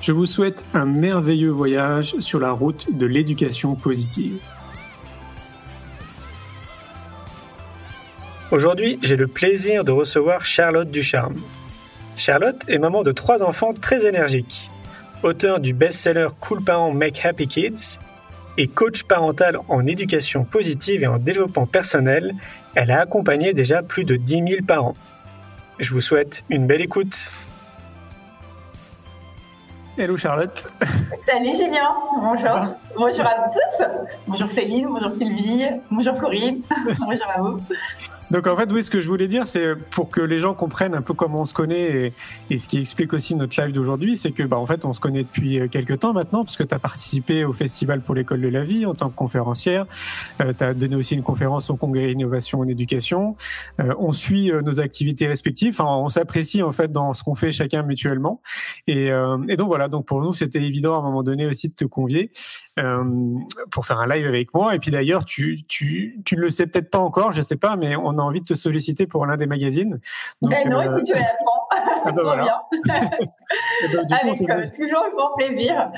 Je vous souhaite un merveilleux voyage sur la route de l'éducation positive. Aujourd'hui, j'ai le plaisir de recevoir Charlotte Ducharme. Charlotte est maman de trois enfants très énergiques, auteur du best-seller Cool Parents Make Happy Kids et coach parental en éducation positive et en développement personnel. Elle a accompagné déjà plus de 10 000 parents. Je vous souhaite une belle écoute. Hello Charlotte. Salut Julien, bonjour. Bonjour à tous. Bonjour Céline, bonjour Sylvie, bonjour Corinne, bonjour à vous. Donc en fait, oui, ce que je voulais dire, c'est pour que les gens comprennent un peu comment on se connaît et, ce qui explique aussi notre live d'aujourd'hui, c'est que bah, en fait, on se connaît depuis euh, quelques temps maintenant, parce que tu as participé au Festival pour l'école de la vie en tant que conférencière. Euh, tu as donné aussi une conférence au Congrès Innovation en éducation. Euh, on suit nos activités respectives. Enfin, on s'apprécie en fait dans ce qu'on fait chacun mutuellement. Et, et donc voilà, donc pour nous, c'était évident à un moment donné aussi de te convier pour faire un live avec moi. Et puis d'ailleurs, tu, tu, tu ne le sais peut-être pas encore, je sais pas, mais on envie de te solliciter pour l'un des magazines. Donc, ben non, euh, écoute, tu l'apprends. Ah ben voilà. Avec euh, toujours grand plaisir.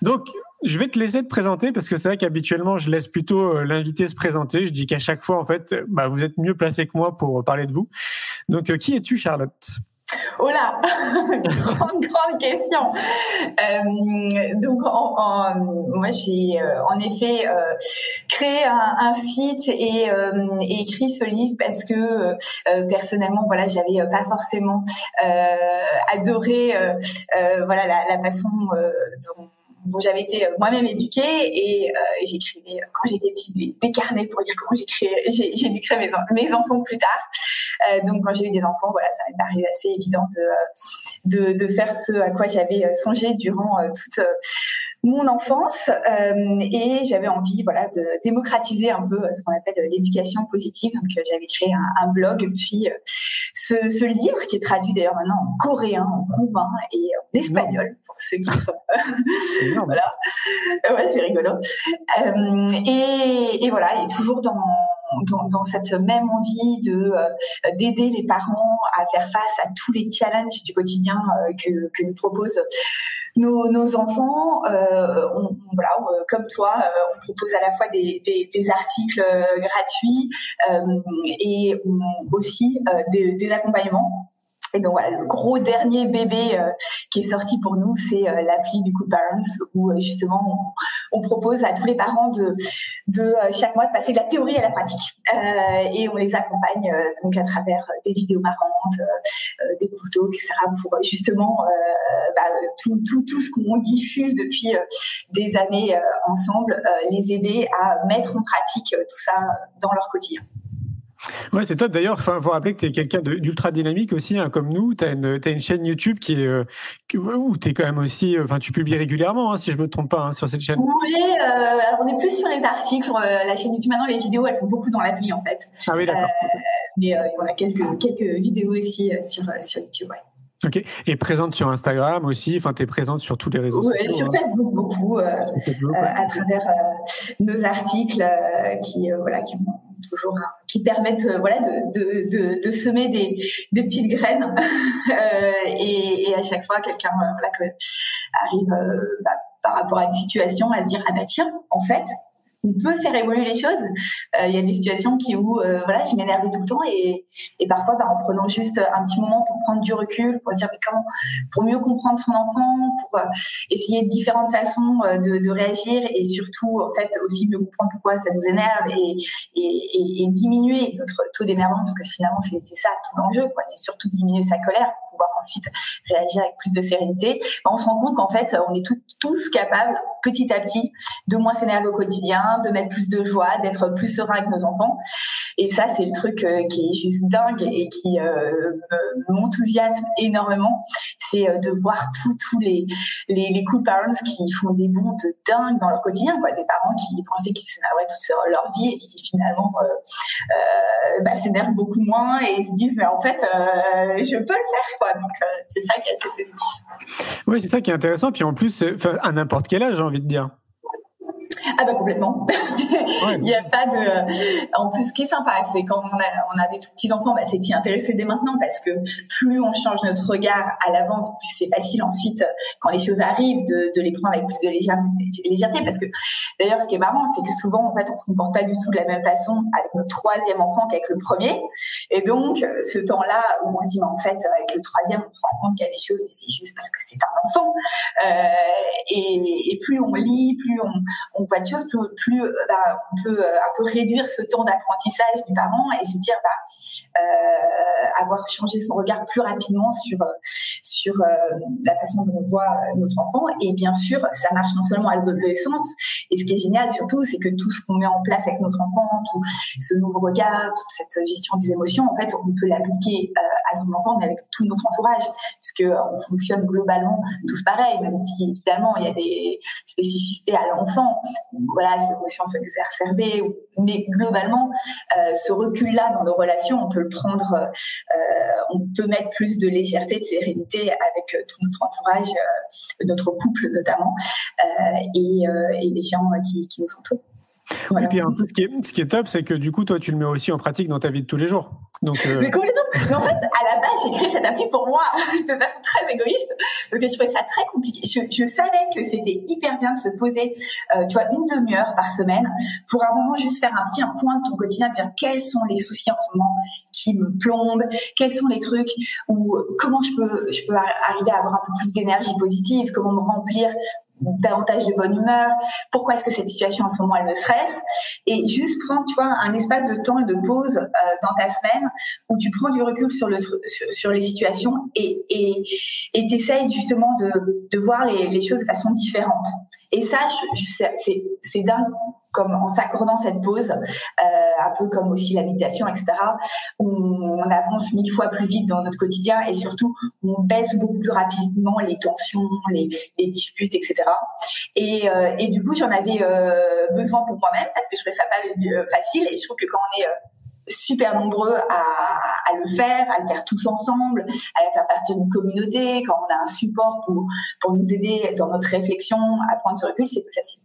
Donc, je vais te laisser te présenter parce que c'est vrai qu'habituellement, je laisse plutôt euh, l'invité se présenter. Je dis qu'à chaque fois, en fait, bah, vous êtes mieux placé que moi pour parler de vous. Donc, qui es-tu, Charlotte? Oh là, grande grande question. Euh, donc, en, moi, j'ai euh, en effet euh, créé un, site et, écrit ce livre parce que personnellement, voilà, j'avais pas forcément adoré, voilà, la, la façon dont dont j'avais été euh, moi-même éduquée et euh, j'écrivais euh, quand j'étais petite des, carnets pour dire comment j'ai dû créer mes, mes enfants plus tard. Donc quand j'ai eu des enfants voilà ça m'est paru assez évident de, de, de faire ce à quoi j'avais songé durant toute mon enfance. Euh, et j'avais envie voilà de démocratiser un peu ce qu'on appelle l'éducation positive. Donc euh, j'avais créé un, blog puis euh, ce, ce, livre qui est traduit d'ailleurs maintenant en coréen en roumain et en espagnol sont voilà. Ouais c'est rigolo. Et, et voilà et toujours dans dans, dans, cette même envie de d'aider les parents à faire face à tous les challenges du quotidien que, que nous proposent nos, nos enfants, euh, on, voilà, euh, comme toi, euh, on propose à la fois des, des, des articles gratuits et aussi des, des accompagnements et donc voilà, le gros dernier bébé euh, qui est sorti pour nous, c'est euh, l'appli du coup Parents, où euh, justement on, propose à tous les parents de, de chaque mois de passer de la théorie à la pratique. et on les accompagne donc à travers des vidéos marrantes, des couteaux, etc. pour justement bah, tout, tout, tout ce qu'on diffuse depuis des années ensemble, les aider à mettre en pratique tout ça dans leur quotidien. Ouais, c'est top. D'ailleurs, il faut rappeler que tu es quelqu'un d'ultra dynamique aussi, hein, comme nous. Tu as, une chaîne YouTube qui est, euh, où tu es quand même aussi, euh, enfin, tu publies régulièrement, hein, si je me trompe pas, hein, sur cette chaîne. Oui, euh, alors on est plus sur les articles. la chaîne YouTube, maintenant, les vidéos, elles sont beaucoup dans l'appli, en fait. Ah oui, d'accord. mais on a quelques, quelques vidéos aussi sur, sur YouTube, ouais. Ok. Et présente sur Instagram aussi. Enfin, tu es présente sur tous les réseaux sociaux. Sur Facebook beaucoup, à travers nos articles qui, voilà, qui toujours qui permettent euh, voilà de, semer des, petites graines. Euh, et, à chaque fois quelqu'un euh, arrive bah, par rapport à une situation à se dire ah bah tiens en fait on peut faire évoluer les choses. Euh, il y a des situations qui où euh, voilà, je m'énervais tout le temps et, et parfois bah, en prenant juste un petit moment pour prendre du recul, pour dire mais comment, pour mieux comprendre son enfant, pour euh, essayer différentes façons de, réagir et surtout en fait aussi mieux comprendre pourquoi ça nous énerve et, et, diminuer notre taux d'énervement parce que finalement c'est ça tout l'enjeu. C'est surtout diminuer sa colère pouvoir ensuite réagir avec plus de sérénité. Bah, on se rend compte qu'en fait on est tous capables petit à petit de moins s'énerver au quotidien de mettre plus de joie, d'être plus serein avec nos enfants. Et ça, c'est le truc euh, qui est juste dingue et qui euh, m'enthousiasme énormément. C'est euh, de voir tous les, les, cool parents qui font des bons de dingue dans leur quotidien. Quoi. Des parents qui pensaient qu'ils s'énerveraient toute leur vie et qui finalement bah, s'énervent beaucoup moins et se disent mais en fait je peux le faire. Quoi. Donc c'est ça qui est assez positif. Oui, c'est ça qui est intéressant. Puis en plus, à n'importe quel âge, j'ai envie de dire. Ah bah complètement. Il n'y a pas de. En plus, ce qui est sympa, c'est quand on a, on a des tout petits enfants, bah, c'est d'y intéresser dès maintenant parce que plus on change notre regard à l'avance, plus c'est facile ensuite quand les choses arrivent de, de les prendre avec plus de légèreté. Parce que d'ailleurs, ce qui est marrant, c'est que souvent en fait, on se comporte pas du tout de la même façon avec notre troisième enfant qu'avec le premier. Et donc, ce temps-là où on se dit, mais en fait, avec le troisième, on se rend compte qu'il y a des choses, mais c'est juste parce que c'est un enfant. Euh, et, et, plus on lit, plus on, on voit de choses, plus, euh, bah, on peut euh, un peu réduire ce temps d'apprentissage du parent et se dire bah, avoir changé son regard plus rapidement sur sur la façon dont on voit notre enfant. Et bien sûr, ça marche non seulement à l'adolescence. Et ce qui est génial surtout, c'est que tout ce qu'on met en place avec notre enfant, tout ce nouveau regard, toute cette gestion des émotions, en fait, on peut l'appliquer à son enfant, mais avec tout notre entourage, puisque on fonctionne globalement tous pareil, même si évidemment il y a des spécificités à l'enfant voilà, ces émotions se exacerber. Mais globalement, euh, ce recul-là dans nos relations, on peut le prendre, euh, on peut mettre plus de légèreté, de sérénité avec euh, tout notre entourage, notre couple notamment, et, et, les gens qui, qui nous entourent. Et puis, ce qui, est, ce qui est top, c'est que du coup, toi, tu le mets aussi en pratique dans ta vie de tous les jours. Euh... Mais complètement. Mais en fait, à la base, j'ai créé cette appli pour moi, de façon très égoïste, parce que je trouvais ça très compliqué. Je, savais que c'était hyper bien de se poser, euh, tu vois, une demi-heure par semaine pour un moment juste faire un petit point de ton quotidien, dire quels sont les soucis en ce moment qui me plombent, quels sont les trucs ou comment je peux arriver à avoir un peu plus d'énergie positive, comment me remplir davantage de bonne humeur, pourquoi est-ce que cette situation en ce moment elle me stresse? Et juste prendre tu vois un espace de temps et de pause euh, dans ta semaine où tu prends du recul sur le sur, sur les situations et et et t'essayes justement de de voir les, les choses de façon différente et ça c'est dingue comme en s'accordant cette pause, euh, un peu comme aussi la méditation, etc., on, on, avance mille fois plus vite dans notre quotidien et surtout on baisse beaucoup plus rapidement les tensions, les, les disputes, etc. Et, euh, et du coup, j'en avais euh, besoin pour moi-même parce que je trouvais ça pas euh, facile et je trouve que quand on est euh, super nombreux à, à, le faire, à le faire tous ensemble, à faire partir d'une communauté, quand on a un support pour, pour nous aider dans notre réflexion à prendre ce recul, c'est plus facile.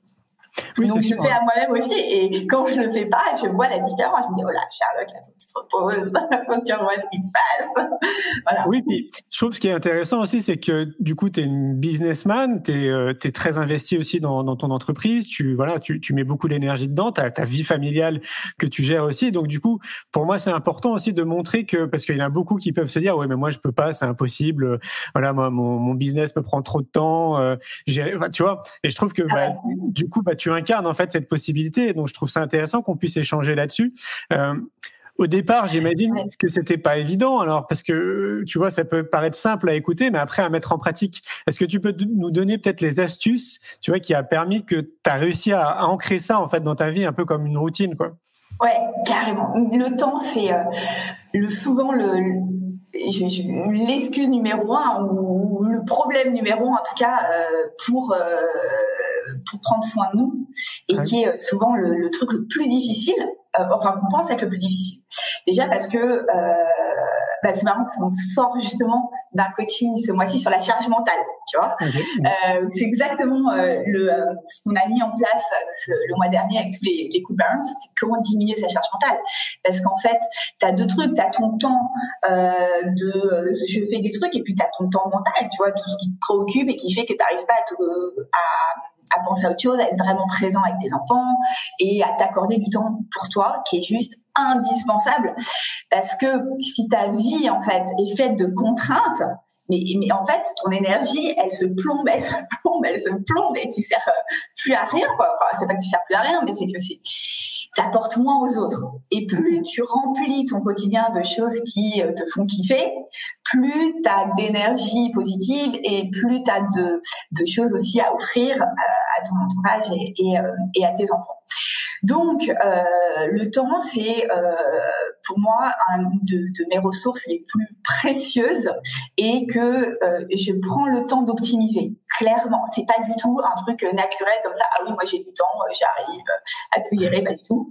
Oui, Donc je le fais à moi-même aussi. Et quand je le fais pas, je vois la différence. Je me dis, oh là, Sherlock, là, faut que tu te reposes, faut que tu revois ce qui se passe. voilà. Oui, puis je trouve ce qui est intéressant aussi, c'est que du coup, tu es une businessman, tu es, euh, très investi aussi dans, dans, ton entreprise, tu, voilà, tu, tu mets beaucoup d'énergie dedans, tu as ta vie familiale que tu gères aussi. Donc du coup, pour moi, c'est important aussi de montrer que, parce qu'il y en a beaucoup qui peuvent se dire, ouais, mais moi, je peux pas, c'est impossible. Voilà, moi, mon, mon business me prend trop de temps. Euh, tu vois, et je trouve que bah, du coup, bah, tu incarnes en fait cette possibilité. Donc je trouve ça intéressant qu'on puisse échanger là-dessus. Euh, au départ, j'imagine que c'était pas évident, alors parce que tu vois, ça peut paraître simple à écouter, mais après à mettre en pratique. Est-ce que tu peux nous donner peut-être les astuces, tu vois, qui a permis que tu as réussi à, ancrer ça en fait dans ta vie, un peu comme une routine, quoi? Ouais, carrément. Le temps, c'est euh, le souvent le, l'excuse numéro un ou, le problème numéro un en tout cas euh, pour pour prendre soin de nous et qui est euh, souvent le, le, truc le plus difficile euh, enfin qu'on pense être le plus difficile. Déjà parce que euh, bah, c'est marrant parce qu'on sort justement d'un coaching ce mois-ci sur la charge mentale tu vois. Euh, c'est exactement le ce qu'on a mis en place ce, le mois dernier avec tous les, les balance c'est comment diminuer sa charge mentale. Parce qu'en fait tu as deux trucs tu as ton temps de je fais des trucs et puis tu as ton temps mental tu vois tout ce qui te préoccupe et qui fait que tu n'arrives pas à, te, à à penser à autre chose, à être vraiment présent avec tes enfants et à t'accorder du temps pour toi qui est juste indispensable parce que si ta vie en fait est faite de contraintes mais, mais en fait ton énergie elle se plombe elle se plombe elle se plombe et tu sers euh, plus à rien quoi enfin c'est pas que tu sers plus à rien mais c'est que c'est t'apportes moins aux autres. Et plus tu remplis ton quotidien de choses qui euh, te font kiffer, plus tu as d'énergie positive et plus tu as de, choses aussi à offrir euh, à ton entourage et, et, à tes enfants. Donc, euh, le temps, c'est euh, pour moi un de, mes ressources les plus précieuses et que euh, je prends le temps d'optimiser. Clairement, c'est pas du tout un truc naturel comme ça. Ah oui, moi j'ai du temps, euh, j'arrive à tout gérer, pas du tout.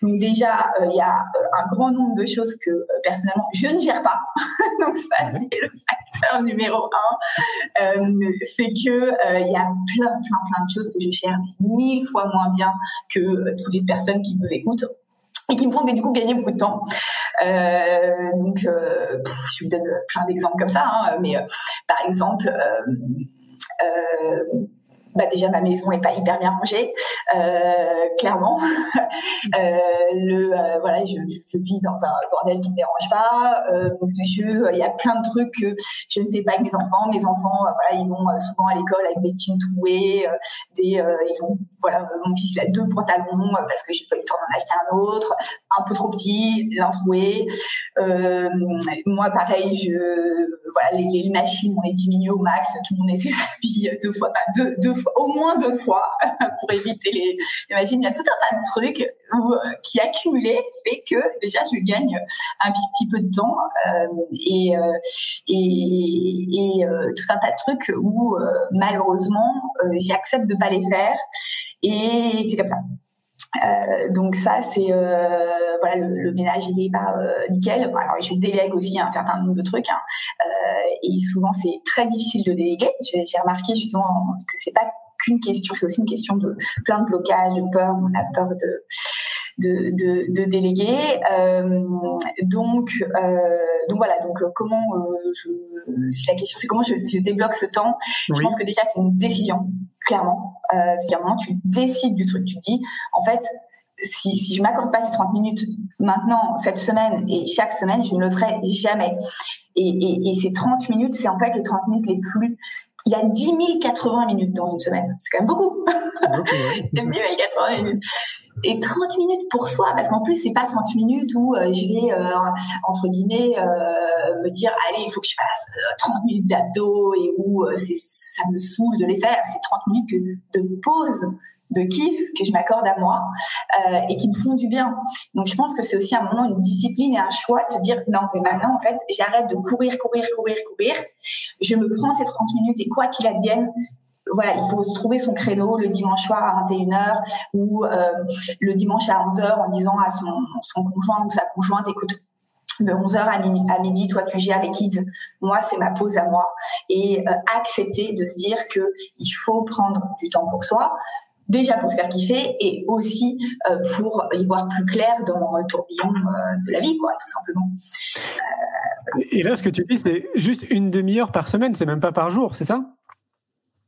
Donc déjà, euh, il y a un grand nombre de choses que personnellement je ne gère pas. Donc ça, c'est le facteur numéro un. c'est que il y a plein, plein, plein de choses que je gère mille fois moins bien que tous les personnes qui nous écoutent et qui me font du coup gagner beaucoup de temps. Euh, donc, euh, je vous donne plein d'exemples comme ça, hein, mais euh, par exemple, euh, euh, bah déjà ma maison est pas hyper bien rangée, euh, clairement. euh, le euh, voilà, je, je, vis dans un bordel qui me dérange pas. Euh, il y a plein de trucs que je ne fais pas avec mes enfants. Mes enfants, euh, voilà, ils vont euh, souvent à l'école avec des jeans troués, des ils ont voilà, mon fils il a deux pantalons parce que j'ai pas eu le temps d'en acheter un autre, un peu trop petit, l'un troué. moi pareil, je voilà les, les, machines on les diminue au max, tout le monde vie deux fois, deux, fois au moins deux fois pour éviter les, machines. Il y a tout un tas de trucs euh, qui accumulés fait que déjà je gagne un petit peu de temps euh, et, euh, et, tout un tas de trucs où malheureusement j'accepte de pas les faire et c'est comme ça. Euh, donc ça, c'est euh, voilà le, ménage il est pas euh, nickel. Alors je délègue aussi un certain nombre de trucs hein. et souvent c'est très difficile de déléguer. J'ai remarqué justement que c'est pas qu'une question, c'est aussi une question de plein de blocages, de peur. On a peur de de, de, de déléguer. donc donc voilà. Donc comment je si la question c'est comment je, je, débloque ce temps, je pense que déjà c'est une décision clairement. Euh, c'est à un moment, tu décides du truc. Tu te dis, en fait, si, si je m'accorde pas ces 30 minutes maintenant, cette semaine et chaque semaine, je ne le ferai jamais. Et, et, et ces 30 minutes, c'est en fait les 30 minutes les plus... Il y a 10 080 minutes dans une semaine. C'est quand même beaucoup. beaucoup 10 080 minutes et 30 minutes pour soi parce qu'en plus c'est pas 30 minutes où euh, je vais euh, entre guillemets euh, me dire allez il faut que je fasse 30 minutes d'abdos et où c'est ça me saoule de les faire c'est 30 minutes de pause de kiff que je m'accorde à moi et qui me font du bien. Donc je pense que c'est aussi un moment, une discipline et un choix de se dire non mais maintenant en fait j'arrête de courir, courir, courir, courir. Je me prends ces 30 minutes et quoi qu'il advienne, voilà, il faut trouver son créneau le dimanche soir à 21h ou euh, le dimanche à 11h en disant à son, son conjoint ou sa conjointe, écoute, de 11h à midi, toi tu gères les kids, moi c'est ma pause à moi. Et euh, accepter de se dire que il faut prendre du temps pour soi, déjà pour se faire kiffer et aussi euh, pour y voir plus clair dans le tourbillon de la vie, quoi, tout simplement. et là, ce que tu dis, c'est juste une demi-heure par semaine, c'est même pas par jour, c'est ça?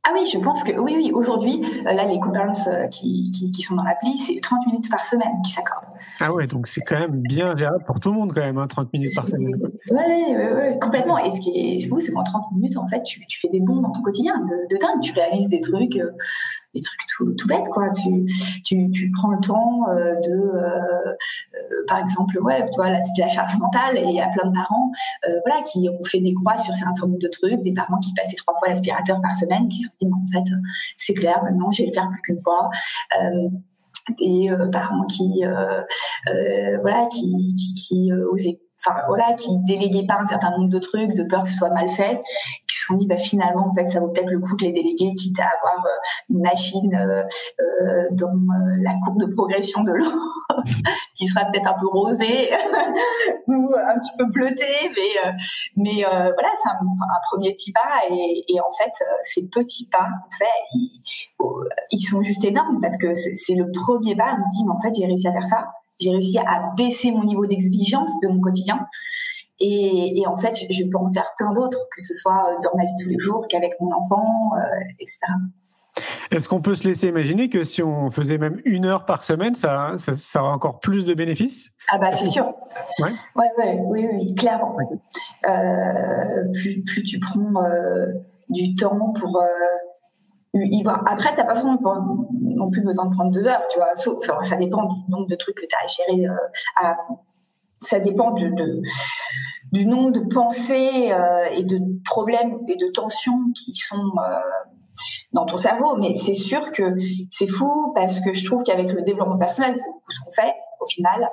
Ah oui, je pense que oui, oui. Aujourd'hui, euh, là, les coupons euh, qui, qui, qui, sont dans l'appli, c'est 30 minutes par semaine qui s'accordent. Ah ouais, donc c'est quand même bien gérable pour tout le monde quand même, hein, 30 minutes par semaine. Oui, oui, oui, complètement. Et ce qui est fou, c'est qu'en 30 minutes, en fait, tu, tu, fais des bons dans ton quotidien de, de dingue. Tu réalises des trucs, euh, des trucs tout, bêtes, quoi. Tu, tu, prends le temps de, par exemple, ouais, tu vois, la, la charge mentale. Et il y a plein de parents, voilà, qui ont fait des croix sur certains nombre de trucs, des parents qui passaient trois fois l'aspirateur par semaine, qui sont en fait, c'est clair, maintenant, je vais le faire plus qu'une fois. Euh, euh, parents qui, euh, voilà, qui, qui, qui osaient enfin voilà, qui déléguaient pas un certain nombre de trucs, de peur que ce soit mal fait, se sont dit bah finalement en fait ça vaut peut-être le coup de les déléguer, quitte à avoir euh, une machine euh, euh, dans la courbe de progression de l'eau qui sera peut-être un peu rosée ou un petit peu bleutée, mais mais voilà c'est un, premier petit pas et, en fait ces petits pas en fait ils sont juste énormes parce que c'est le premier pas on se dit mais en fait j'ai réussi à faire ça j'ai réussi à baisser mon niveau d'exigence de mon quotidien. Et, et, en fait, je peux en faire plein d'autres, que ce soit dans ma vie de tous les jours, qu'avec mon enfant, euh, etc. Est-ce qu'on peut se laisser imaginer que si on faisait même une heure par semaine, ça, ça, ça aurait encore plus de bénéfices? Ah bah c'est sûr. Ouais. Ouais, ouais, oui, oui, clairement. Euh, plus, plus tu prends euh, du temps pour euh, y voir. Après, t'as pas forcément non plus besoin de prendre deux heures, tu vois. Sauf, enfin, ça dépend du nombre de trucs que tu as à gérer. euh, à- ça dépend du nombre de pensées euh, et de problèmes et de tensions qui sont euh, dans ton cerveau. Mais c'est sûr que c'est fou parce que je trouve qu'avec le développement personnel, c'est ce qu'on fait au final.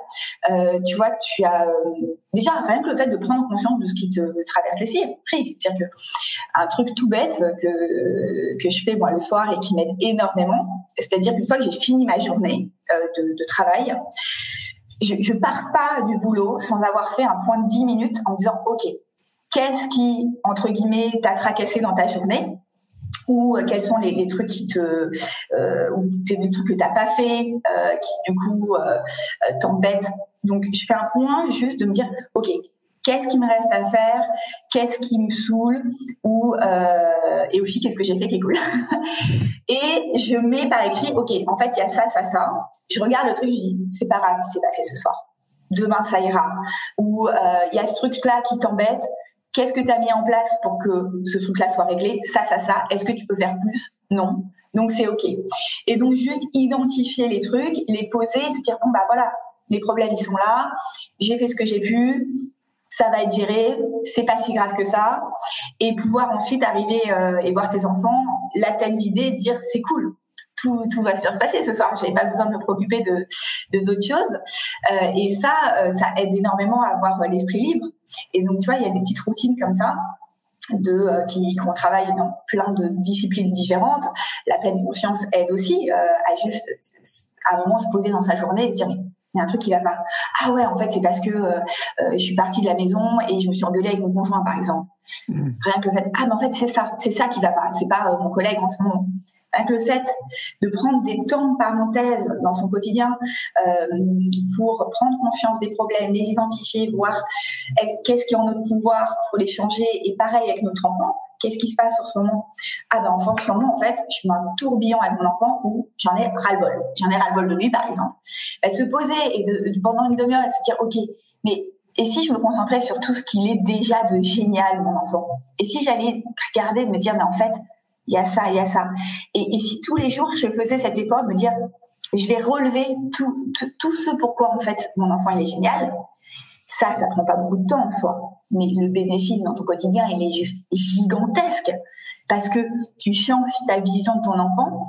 Euh, tu vois, tu as déjà rien que le fait de prendre conscience de ce qui te traverse l'esprit. C'est-à-dire que un truc tout bête que que je fais le soir et qui m'aide énormément, c'est-à-dire qu'une fois que j'ai fini ma journée de travail, je, je pars pas du boulot sans avoir fait un point de 10 minutes en disant ok qu'est-ce qui entre guillemets t'a tracassé dans ta journée? Ou euh, quels sont les, les trucs qui te euh, ou les trucs que t'as pas fait euh, qui du coup euh, euh, t'embêtent? Donc je fais un point juste de me dire ok qu'est-ce qui me reste à faire qu'est-ce qui me saoule ou euh, et aussi qu'est-ce que j'ai fait qui est cool. Et je mets par écrit ok en fait il y a ça ça ça. Je regarde le truc je dis c'est pas grave si c'est pas fait ce soir. Demain ça ira. Ou euh, il y a ce truc là qui t'embête. Qu'est-ce que tu as mis en place pour que ce truc là soit réglé? Ça ça ça. Est-ce que tu peux faire plus? Non. Donc c'est ok. Et donc juste identifier les trucs les poser se dire bon bah voilà les problèmes ils sont là. J'ai fait ce que j'ai pu ça va être géré, c'est pas si grave que ça, et pouvoir ensuite arriver euh, et voir tes enfants, la tête vidée, dire c'est cool, tout, tout va bien se passer ce soir, j'avais pas besoin de me préoccuper de d'autres choses, Euh, et ça, euh, ça aide énormément à avoir l'esprit libre. Et donc tu vois, il y a des petites routines comme ça de qui qu'on travaille dans plein de disciplines différentes. La pleine conscience aide aussi à juste à un moment se poser dans sa journée et dire il y a un truc qui va pas. Ah ouais, en fait, c'est parce que euh, euh, je suis partie de la maison et je me suis engueulée avec mon conjoint, par exemple. Mhm. Rien que le fait, ah mais en fait, c'est ça, c'est ça qui va pas. C'est pas euh, mon collègue en ce moment. Rien que le fait de prendre des temps de parenthèse dans son quotidien pour prendre conscience des problèmes, les identifier, voir eh, qu'est-ce qui est en notre pouvoir pour les changer. Et pareil avec notre enfant, qu'est-ce qui se passe en ce moment? Ah ben en ce moment, en fait, je suis dans un tourbillon avec mon enfant où j'en ai ras-le-bol. J'en ai ras-le-bol de lui, par exemple. De se poser et pendant une demi-heure et se dire, ok, mais et si je me concentrais sur tout ce qu'il est déjà de génial, mon enfant? Et si j'allais regarder et me dire, mais en fait, il y a ça, il y a ça. Et, et si tous les jours, je faisais cet effort de me dire, je vais relever tout, tout, tout ce pourquoi, en fait, mon enfant, il est génial, ça, ça prend pas beaucoup de temps en soi. Mais le bénéfice dans ton quotidien, il est juste gigantesque. Parce que tu changes ta vision de ton enfant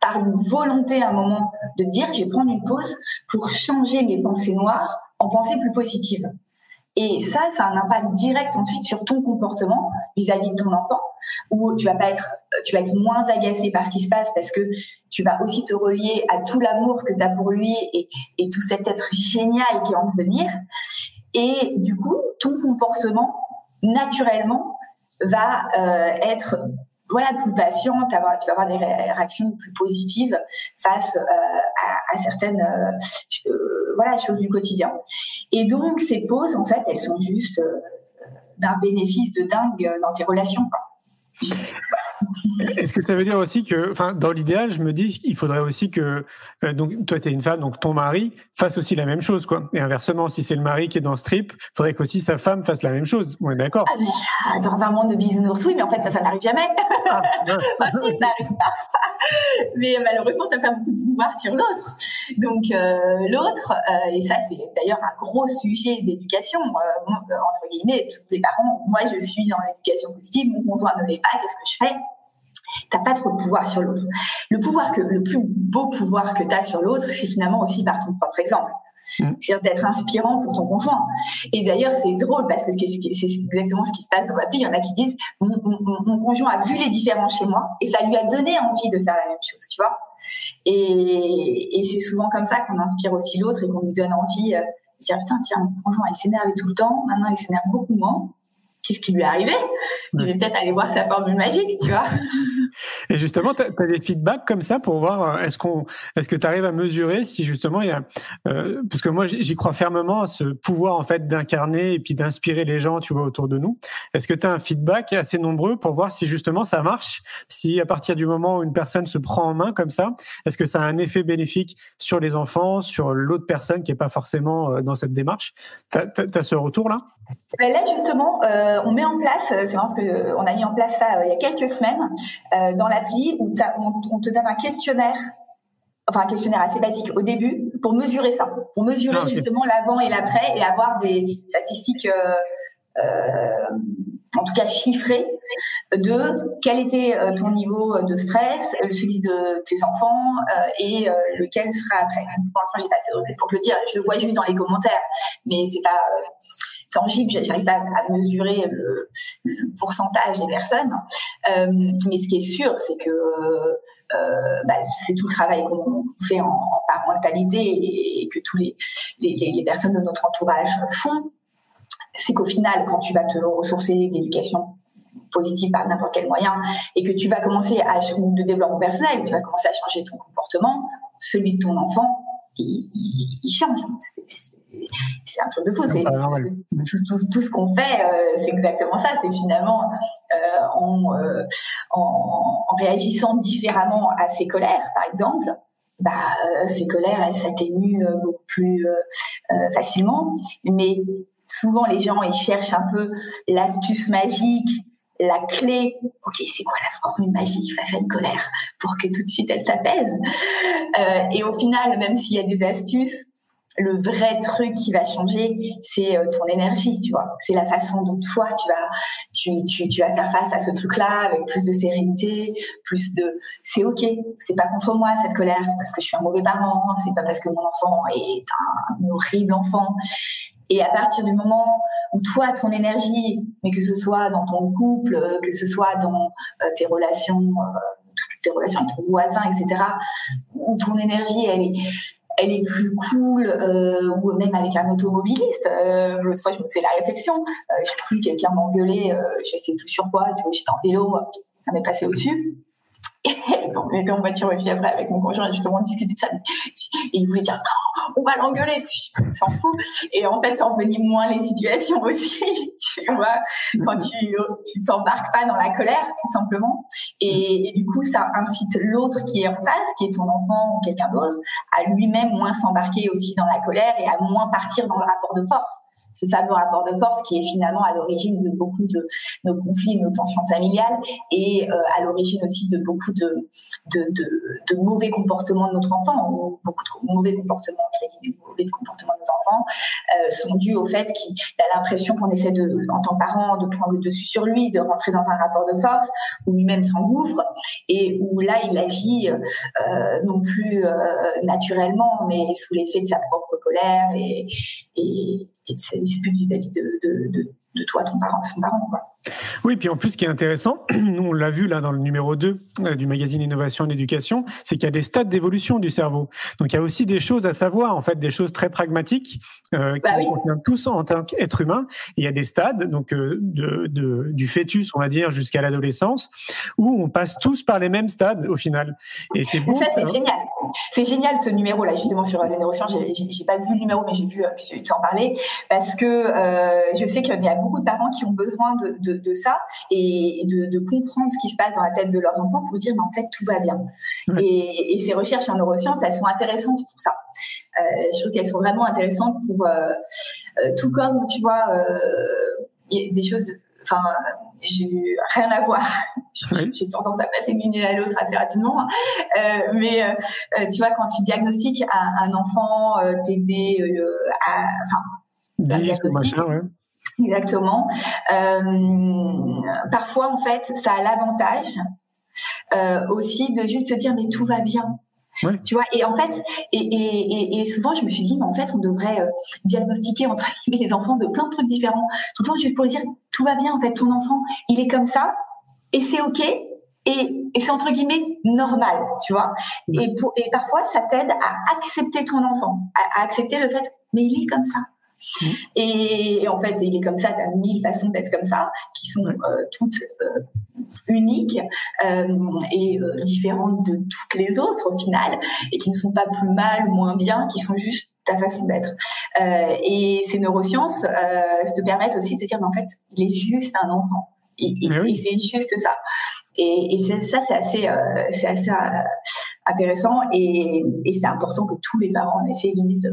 par une volonté à un moment de dire, je vais prendre une pause pour changer mes pensées noires en pensées plus positives. Et ça, ça a un impact direct ensuite sur ton comportement vis-à-vis de ton enfant, où tu vas pas être, tu vas être moins agacé par ce qui se passe parce que tu vas aussi te relier à tout l'amour que tu as pour lui et, et tout cet être génial qui est en devenir. Et du coup, ton comportement, naturellement, va euh, être voilà plus patient, avoir, tu vas avoir des ré- réactions plus positives face euh, à, certaines euh, euh, voilà choses du quotidien. Et donc ces pauses, en fait, elles sont juste d'un bénéfice de dingue dans tes relations. Est-ce que ça veut dire aussi que, enfin, dans l'idéal, je me dis qu'il faudrait aussi que, euh, donc, toi, tu es une femme, donc ton mari fasse aussi la même chose, quoi. Et inversement, si c'est le mari qui est dans ce trip, il faudrait qu'aussi sa femme fasse la même chose. On est d'accord Ah, ah, dans un monde de bisounours, oui, mais en fait, ça, ça n'arrive jamais. Ah, ouais. Bah, si, ça arrive pas. Mais malheureusement, t'as pas beaucoup de pouvoir sur l'autre. Donc euh, l'autre, euh, et ça c'est d'ailleurs un gros sujet d'éducation, euh, euh, entre guillemets, tous les parents, moi je suis dans l'éducation positive, mon conjoint ne l'est pas, qu'est-ce que je fais? T'as pas trop de pouvoir sur l'autre. Le pouvoir que, le plus beau pouvoir que t'as sur l'autre, c'est finalement aussi par ton propre exemple. Mm. C'est-à-dire d'être inspirant pour ton conjoint. Et d'ailleurs, c'est drôle parce que c'est exactement ce qui se passe dans l'appli. Il y en a qui disent mon, mon- mon conjoint a vu les différences chez moi et ça lui a donné envie de faire la même chose, tu vois. Et, et c'est souvent comme ça qu'on inspire aussi l'autre et qu'on lui donne envie euh, de dire putain, tiens, mon conjoint il s'énervait tout le temps, maintenant il s'énerve beaucoup moins. Qu'est-ce qui lui est arrivé? Je vais peut-être aller voir sa formule magique, tu vois. Et justement, tu as, des feedbacks comme ça pour voir est-ce qu'on, est-ce que tu arrives à mesurer si justement il y a, parce que moi j'y crois fermement à ce pouvoir en fait d'incarner et puis d'inspirer les gens, tu vois, autour de nous. Est-ce que tu as un feedback assez nombreux pour voir si justement ça marche, si à partir du moment où une personne se prend en main comme ça, est-ce que ça a un effet bénéfique sur les enfants, sur l'autre personne qui est pas forcément dans cette démarche? Tu as, ce retour là ben Là, justement, euh, on met en place, euh, c'est parce que on a mis en place ça euh, il y a quelques semaines dans l'appli où on, te donne un questionnaire, enfin un questionnaire assez basique au début pour mesurer ça, pour mesurer ah, justement l'avant et l'après et avoir des statistiques. en tout cas chiffrées de quel était ton niveau de stress, celui de tes enfants et lequel sera après. Pour l'instant, j'ai pas assez de recul pour te le dire. Je le vois juste dans les commentaires, mais c'est pas tangible, j'arrive pas à mesurer le, pourcentage des personnes. Euh, mais ce qui est sûr, c'est que euh, bah, c'est tout le travail qu'on fait en, parentalité et, que tous les, les, personnes de notre entourage font. C'est qu'au final, quand tu vas te ressourcer d'éducation positive par n'importe quel moyen et que tu vas commencer à de développement personnel, tu vas commencer à changer ton comportement, celui de ton enfant, il, il change c'est un truc de fou. C'est tout, ce qu'on fait, euh, c'est exactement ça. C'est finalement euh, euh, en, en, réagissant différemment à ses colères, par exemple. Bah, ces colères, elles s'atténuent beaucoup plus facilement. Mais souvent, les gens, ils cherchent un peu l'astuce magique, la clé. Ok, c'est quoi la formule magique face à une colère pour que tout de suite elle s'apaise Et au final, même s'il y a des astuces, le vrai truc qui va changer, c'est euh, ton énergie, tu vois. C'est la façon dont toi, tu vas, tu, tu, tu vas faire face à ce truc-là avec plus de sérénité, plus de, c'est ok, c'est pas contre moi cette colère, c'est parce que je suis un mauvais parent, c'est pas parce que mon enfant est un, horrible enfant. Et à partir du moment où toi, ton énergie, mais que ce soit dans ton couple, que ce soit dans euh, tes relations, euh, toutes tes relations avec ton voisin, etc., où ton énergie, elle est, elle est plus cool, euh, ou même avec un automobiliste. Euh, L'autre fois, je me faisais la réflexion. Euh, j'ai cru quelqu'un m'engueuler, euh, je sais plus sur quoi, tu vois, j'étais en vélo, ça m'est passé au-dessus. Et on était en voiture aussi après avec mon conjoint, justement, on discutait de ça. Et il voulait dire, on va l'engueuler. Je s'en fout. Et en fait, moins les situations aussi, tu vois, quand tu, tu t'embarques pas dans la colère, tout simplement. Et du coup, ça incite l'autre qui est en face, qui est ton enfant ou quelqu'un d'autre, à lui-même moins s'embarquer aussi dans la colère et à moins partir dans le rapport de force ce fameux rapport de force qui est finalement à l'origine de beaucoup de nos conflits, nos tensions familiales et euh, à l'origine aussi de beaucoup de, de, de, mauvais comportements de notre enfant, ou beaucoup de mauvais comportements, entre guillemets, mauvais comportements de nos enfants, euh, sont dus au fait qu'il a l'impression qu'on essaie de, en tant que parent, de prendre le dessus sur lui, de rentrer dans un rapport de force où lui-même s'engouffre et où là il agit euh, non plus naturellement, mais sous l'effet de sa propre colère et, et de sa dispute vis-à-vis de, de, de, de, toi, ton parent, son parent. Quoi. Oui, puis en plus, ce qui est intéressant, nous on l'a vu là dans le numéro 2 euh, du magazine Innovation et Éducation, c'est qu'il y a des stades d'évolution du cerveau. Donc il y a aussi des choses à savoir, en fait, des choses très pragmatiques euh, qui bah oui. tous en tant qu'être humain. il y a des stades, donc euh, de, de, du fêtus, on va dire, jusqu'à l'adolescence, où on passe tous par les mêmes stades au final. Et c'est bon. Ça, c'est génial. C'est génial ce numéro là, justement sur les neurosciences. J'ai pas vu le numéro, mais j'ai vu euh, que tu en parlais parce que euh, je sais qu'il y a beaucoup de parents qui ont besoin de, de de, ça et de, de, comprendre ce qui se passe dans la tête de leurs enfants pour dire, mais en fait, tout va bien. Et, et, ces recherches en neurosciences, elles sont intéressantes pour ça. Euh, je trouve qu'elles sont vraiment intéressantes pour, euh, euh tout comme, tu vois, euh, des choses, enfin, j'ai rien à voir. J'ai tendance à passer d'une à l'autre assez rapidement. Hein. Euh, mais euh, tu vois, quand tu diagnostiques un, un enfant, euh, t'aider à, enfin, 10 machin, ouais. Exactement. Euh, parfois, en fait, ça a l'avantage euh, aussi de juste te dire mais tout va bien. Ouais. Tu vois, et en fait, et, et, et, souvent je me suis dit, mais en fait, on devrait euh, diagnostiquer entre les enfants de plein de trucs différents, tout le temps juste pour dire tout va bien. En fait, ton enfant, il est comme ça, et c'est ok, et, et c'est entre guillemets normal, tu vois. Et, pour, et parfois, ça t'aide à accepter ton enfant, à, à accepter le fait, mais il est comme ça Mmh. Et, en fait, il est comme ça, tu as mille façons d'être comme ça, qui sont toutes uniques et différentes de toutes les autres au final, et qui ne sont pas plus mal ou moins bien, qui sont juste ta façon d'être. Euh, et ces neurosciences euh, te permettent aussi de te dire, mais en fait, il est juste un enfant. Et, c'est juste ça. Et, et ça, c'est assez, euh, c'est assez euh, intéressant et, et c'est important que tous les parents, en effet, lisent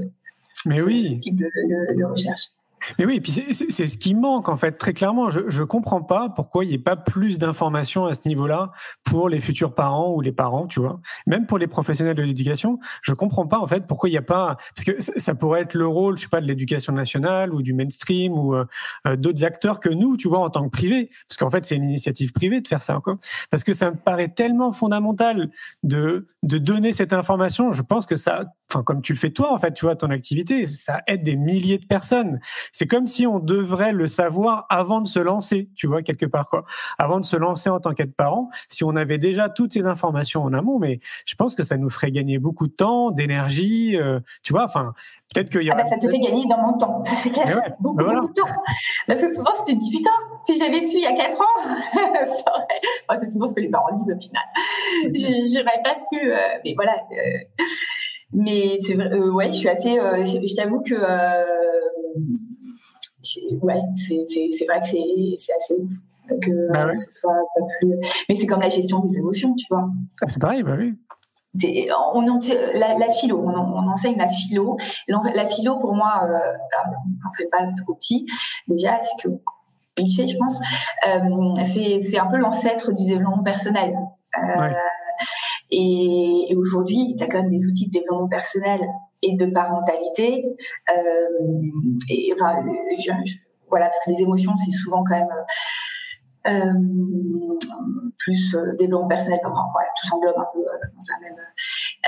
mais oui. ce type de, de, de recherche. Mais oui, puis c'est ce qui manque en fait très clairement. Je ne comprends pas pourquoi il n'y ait pas plus d'informations à ce niveau-là pour les futurs parents ou les parents, tu vois. Même pour les professionnels de l'éducation, je comprends pas en fait pourquoi il n'y a pas parce que ça pourrait être le rôle, je sais pas, de l'éducation nationale ou du mainstream ou euh, euh, d'autres acteurs que nous, tu vois, en tant que privé, parce qu'en fait c'est une initiative privée de faire ça encore. Parce que ça me paraît tellement fondamental de de donner cette information. Je pense que ça, enfin comme tu le fais toi en fait, tu vois, ton activité, ça aide des milliers de personnes c'est comme si on devrait le savoir avant de se lancer, tu vois, quelque part, quoi. Avant de se lancer en tant qu'être parent, si on avait déjà toutes ces informations en amont, mais je pense que ça nous ferait gagner beaucoup de temps, d'énergie, euh, tu vois, enfin, peut-être qu'il y a. Ah bah, ça te fait gagner dans mon temps, ça clair. beaucoup, bah beaucoup, de temps. Parce que souvent, si tu te dis, putain, si j'avais su il y a 4 ans, c'est souvent ce que les parents disent au final. J'aurais pas su, euh, mais voilà. Euh, mais c'est vrai, ouais, je suis assez, je t'avoue que ouais, c'est vrai que c'est assez ouf que bah ce soit pas plus. Mais c'est comme la gestion des émotions, tu vois. Ah, c'est pareil, bah oui. On, la, la, philo, on, enseigne la philo. La philo, pour moi, euh, c'est pas trop petit, déjà, c'est que lycée, je pense, euh, c'est un peu l'ancêtre du développement personnel. Euh, et, et aujourd'hui, tu as quand même des outils de développement personnel et de parentalité. Euh, et enfin, voilà, parce que les émotions, c'est souvent quand même euh, plus euh, développement personnel, voilà, tout s'englobe un peu euh, dans un même,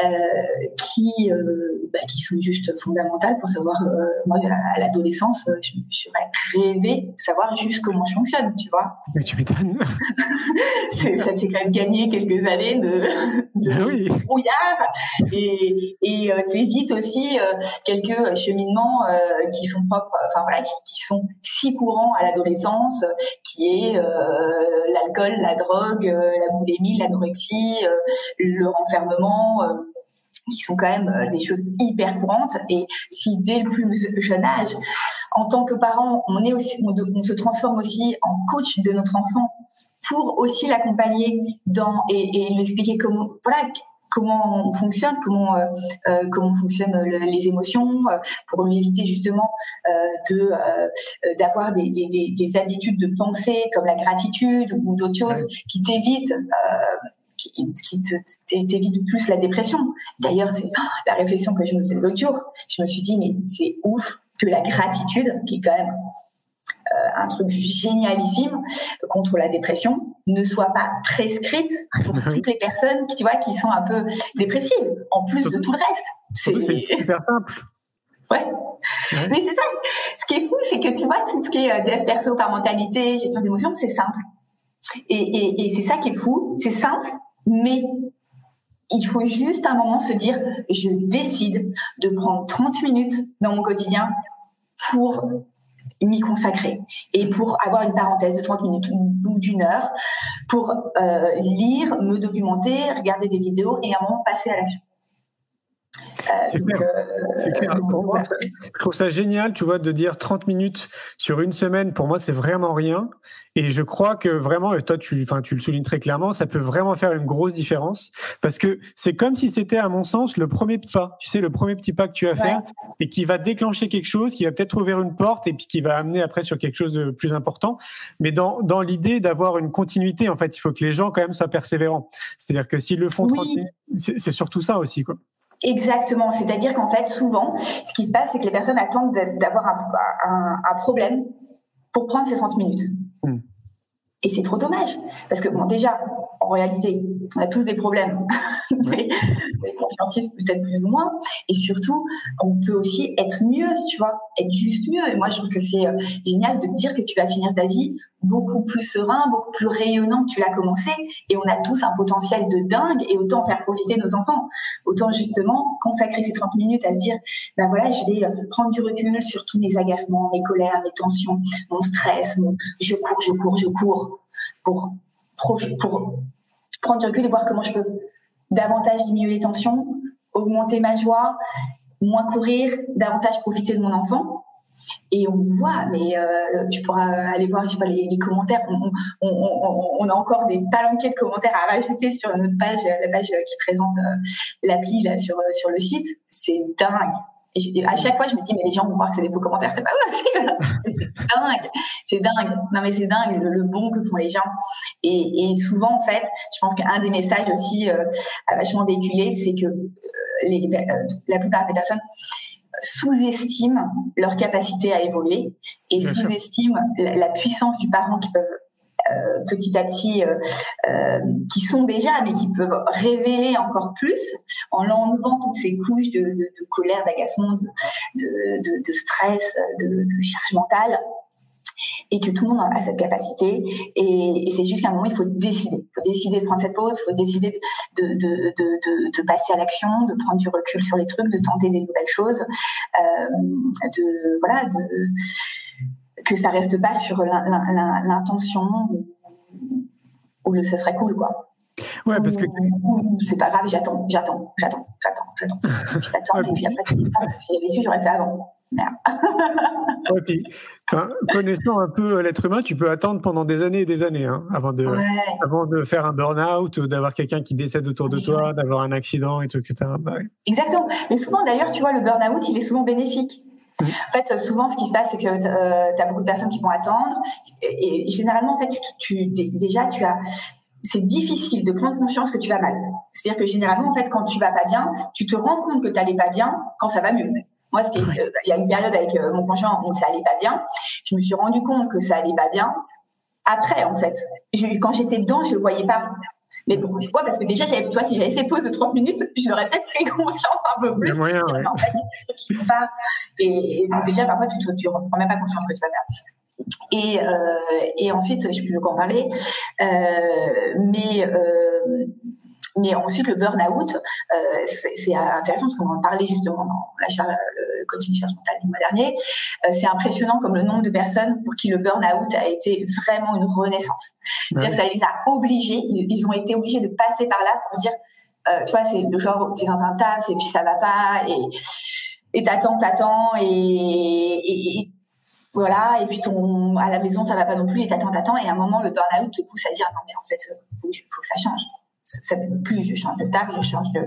euh, qui, euh, bah, qui sont juste fondamentales pour savoir, moi, à, l'adolescence, je, je rêvé de savoir juste comment je fonctionne, tu vois. Mais tu m'étonnes. ça s'est quand même gagné quelques années de, de ah oui. brouillard et, et t'évites aussi quelques cheminements qui sont propres, enfin voilà, qui, qui, sont si courants à l'adolescence, qui est l'alcool, la drogue, euh, la boulimie, l'anorexie, euh, le renfermement euh, qui sont quand même des choses hyper courantes. Et si dès le plus jeune âge, en tant que parent, on est aussi, on, se transforme aussi en coach de notre enfant pour aussi l'accompagner dans et, et lui expliquer comment, comment on fonctionne, comment euh, euh comment fonctionnent les émotions, euh, pour éviter justement euh, de d'avoir des, des, des, habitudes de pensée comme la gratitude ou d'autres choses qui t'évitent qui, qui t'évite plus la dépression. D'ailleurs, c'est oh, la réflexion que je me faisais l'autre jour. Je me suis dit, mais c'est ouf que la gratitude, qui est quand même euh, un truc génialissime contre la dépression ne soit pas prescrite pour toutes les personnes qui, tu vois, qui sont un peu dépressives, en plus de tout le reste. C'est super simple. Ouais. Mais c'est ça. Ce qui est fou, c'est que tu vois, tout ce qui est euh, dev perso, parentalité, gestion d'émotions, c'est simple. Et, et, et c'est ça qui est fou. C'est simple, mais il faut juste un moment se dire, je décide de prendre 30 minutes dans mon quotidien pour m'y consacrer et pour avoir une parenthèse de 30 minutes ou d'une heure pour euh, lire, me documenter, regarder des vidéos et à un moment passer à l'action. Euh, c'est clair. Euh, clair. je trouve ça génial, tu vois, de dire 30 minutes sur une semaine. Pour moi, c'est vraiment rien. Et je crois que vraiment, et toi, tu, enfin, tu le soulignes très clairement, ça peut vraiment faire une grosse différence parce que c'est comme si c'était, à mon sens, le premier petit pas. Tu sais, le premier petit pas que tu vas faire et qui va déclencher quelque chose, qui va peut-être ouvrir une porte et puis qui va amener après sur quelque chose de plus important. Mais dans, dans l'idée d'avoir une continuité, en fait, il faut que les gens quand même soient persévérants. C'est-à-dire que s'ils le font 30 minutes, c'est surtout ça aussi, quoi. Exactement. C'est-à-dire qu'en fait, souvent, ce qui se passe, c'est que les personnes attendent d'avoir un, un, problème pour prendre ces 30 minutes. Hmm. Et c'est trop dommage. Parce que, bon, déjà, en réalité, on a tous des problèmes. mais, sportif peut-être plus ou moins. Et surtout, on peut aussi être mieux, tu vois, être juste mieux. Et moi, je trouve que c'est euh, génial de te dire que tu vas finir ta vie beaucoup plus serein, beaucoup plus rayonnant que tu l'as commencé. Et on a tous un potentiel de dingue et autant faire profiter nos enfants. Autant justement consacrer ces 30 minutes à se dire, ben voilà, je vais euh, prendre du recul sur tous mes agacements, mes colères, mes tensions, mon stress, je cours, je cours, je cours pour, pour prendre du recul et voir comment je peux davantage diminuer les tensions, augmenter ma joie, moins courir, davantage profiter de mon enfant. Et on voit, mais euh, tu pourras aller voir, je sais pas, les, commentaires. On, a encore des palanquets de commentaires à rajouter sur notre page, la page qui présente euh, l'appli là sur sur le site. C'est dingue. Et à chaque fois, je me dis, mais les gens vont voir que c'est des faux commentaires. C'est pas vrai, c'est dingue. C'est dingue. Non, mais c'est dingue le, bon que font les gens. Et, souvent, en fait, je pense qu'un des messages aussi euh, vachement véhiculé, c'est que euh, euh, la plupart des personnes sous-estiment leur capacité à évoluer et sous-estiment la, la, puissance du parent qui peuvent euh, petit à petit euh, euh, qui sont déjà, mais qui peuvent révéler encore plus en enlevant toutes ces couches de, de, de colère, d'agacement, de, de, stress, de, charge mentale et que tout le monde a cette capacité. Et, et c'est juste qu'à un moment, il faut décider. Il faut décider de prendre cette pause, il faut décider de, de, de, de, passer à l'action, de prendre du recul sur les trucs, de tenter des nouvelles choses, euh, de voilà, que ça reste pas sur l'intention ou le ça serait cool quoi. Ouais, parce que c'est pas grave, j'attends, j'attends, j'attends, j'attends, j'attends. Je t'attends et puis après tu dis pas, si j'avais su, j'aurais fait avant. Merde. ouais, puis, connaissant un peu l'être humain, tu peux attendre pendant des années et des années hein, avant, de, avant de faire un burn-out, d'avoir quelqu'un qui décède autour de toi, d'avoir un accident et tout, etc. Bah Exactement. Mais souvent, d'ailleurs, tu vois, le burn-out, il est souvent bénéfique. En fait, souvent, ce qui se passe, c'est que euh, tu as beaucoup de personnes qui vont attendre. Et, généralement, en fait, tu, déjà, tu as c'est difficile de prendre conscience que tu vas mal. C'est-à-dire que généralement, en fait, quand tu vas pas bien, tu te rends compte que tu n'allais pas bien quand ça va mieux. Moi, ce qui euh, il y a une période avec euh, mon conjoint où ça allait pas bien. Je me suis rendu compte que ça allait pas bien après, en fait. quand j'étais dedans, je le voyais pas. Mais pourquoi? Parce que déjà, j'avais, toi, si j'avais ces pauses de 30 minutes, j'aurais peut-être pris conscience un peu plus. Moyen, ouais. En fait, qui pas. Et, donc, déjà, parfois, tu ne prends même pas conscience que tu vas faire. Et, euh, et ensuite, je ne sais plus de quoi en parler, euh, mais euh, mais ensuite, le burn-out, euh, c'est intéressant parce qu'on en parlait justement dans la le coaching charge mentale du mois dernier. Euh, c'est impressionnant comme le nombre de personnes pour qui le burn-out a été vraiment une renaissance. C'est-à-dire que ça les a obligés, ils, ont été obligés de passer par là pour dire, euh, tu vois, c'est le genre, tu es dans un taf et puis ça va pas et et t'attends, t'attends et, et, et voilà, et puis ton, à la maison, ça va pas non plus, et t'attends, t'attends, et à un moment, le burn-out te pousse à dire, non, mais en fait, faut, faut que ça change ça ne peut plus, je change de table, je change de,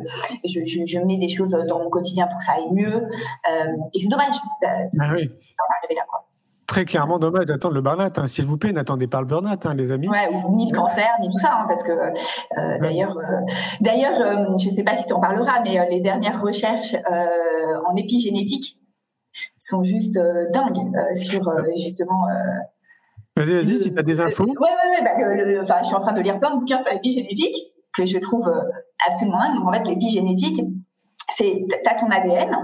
je, je, je, mets des choses dans mon quotidien pour que ça aille mieux. Euh, et c'est dommage ah oui. d'en là, quoi. Très clairement dommage d'attendre le burn-out. Hein. S'il vous plaît, n'attendez pas le burn-out, hein, les amis. Ouais, ni le cancer, ni tout ça, hein, parce que euh, d'ailleurs, euh, d'ailleurs, euh, je ne sais pas si tu en parleras, mais euh, les dernières recherches en épigénétique sont juste dingues sur justement. Vas-y, vas-y, si tu as des infos. Ouais, ouais, ouais. Bah, je suis en train de lire plein de bouquins sur l'épigénétique que je trouve euh, absolument dingue. Donc, en fait, l'épigénétique, c'est as ton ADN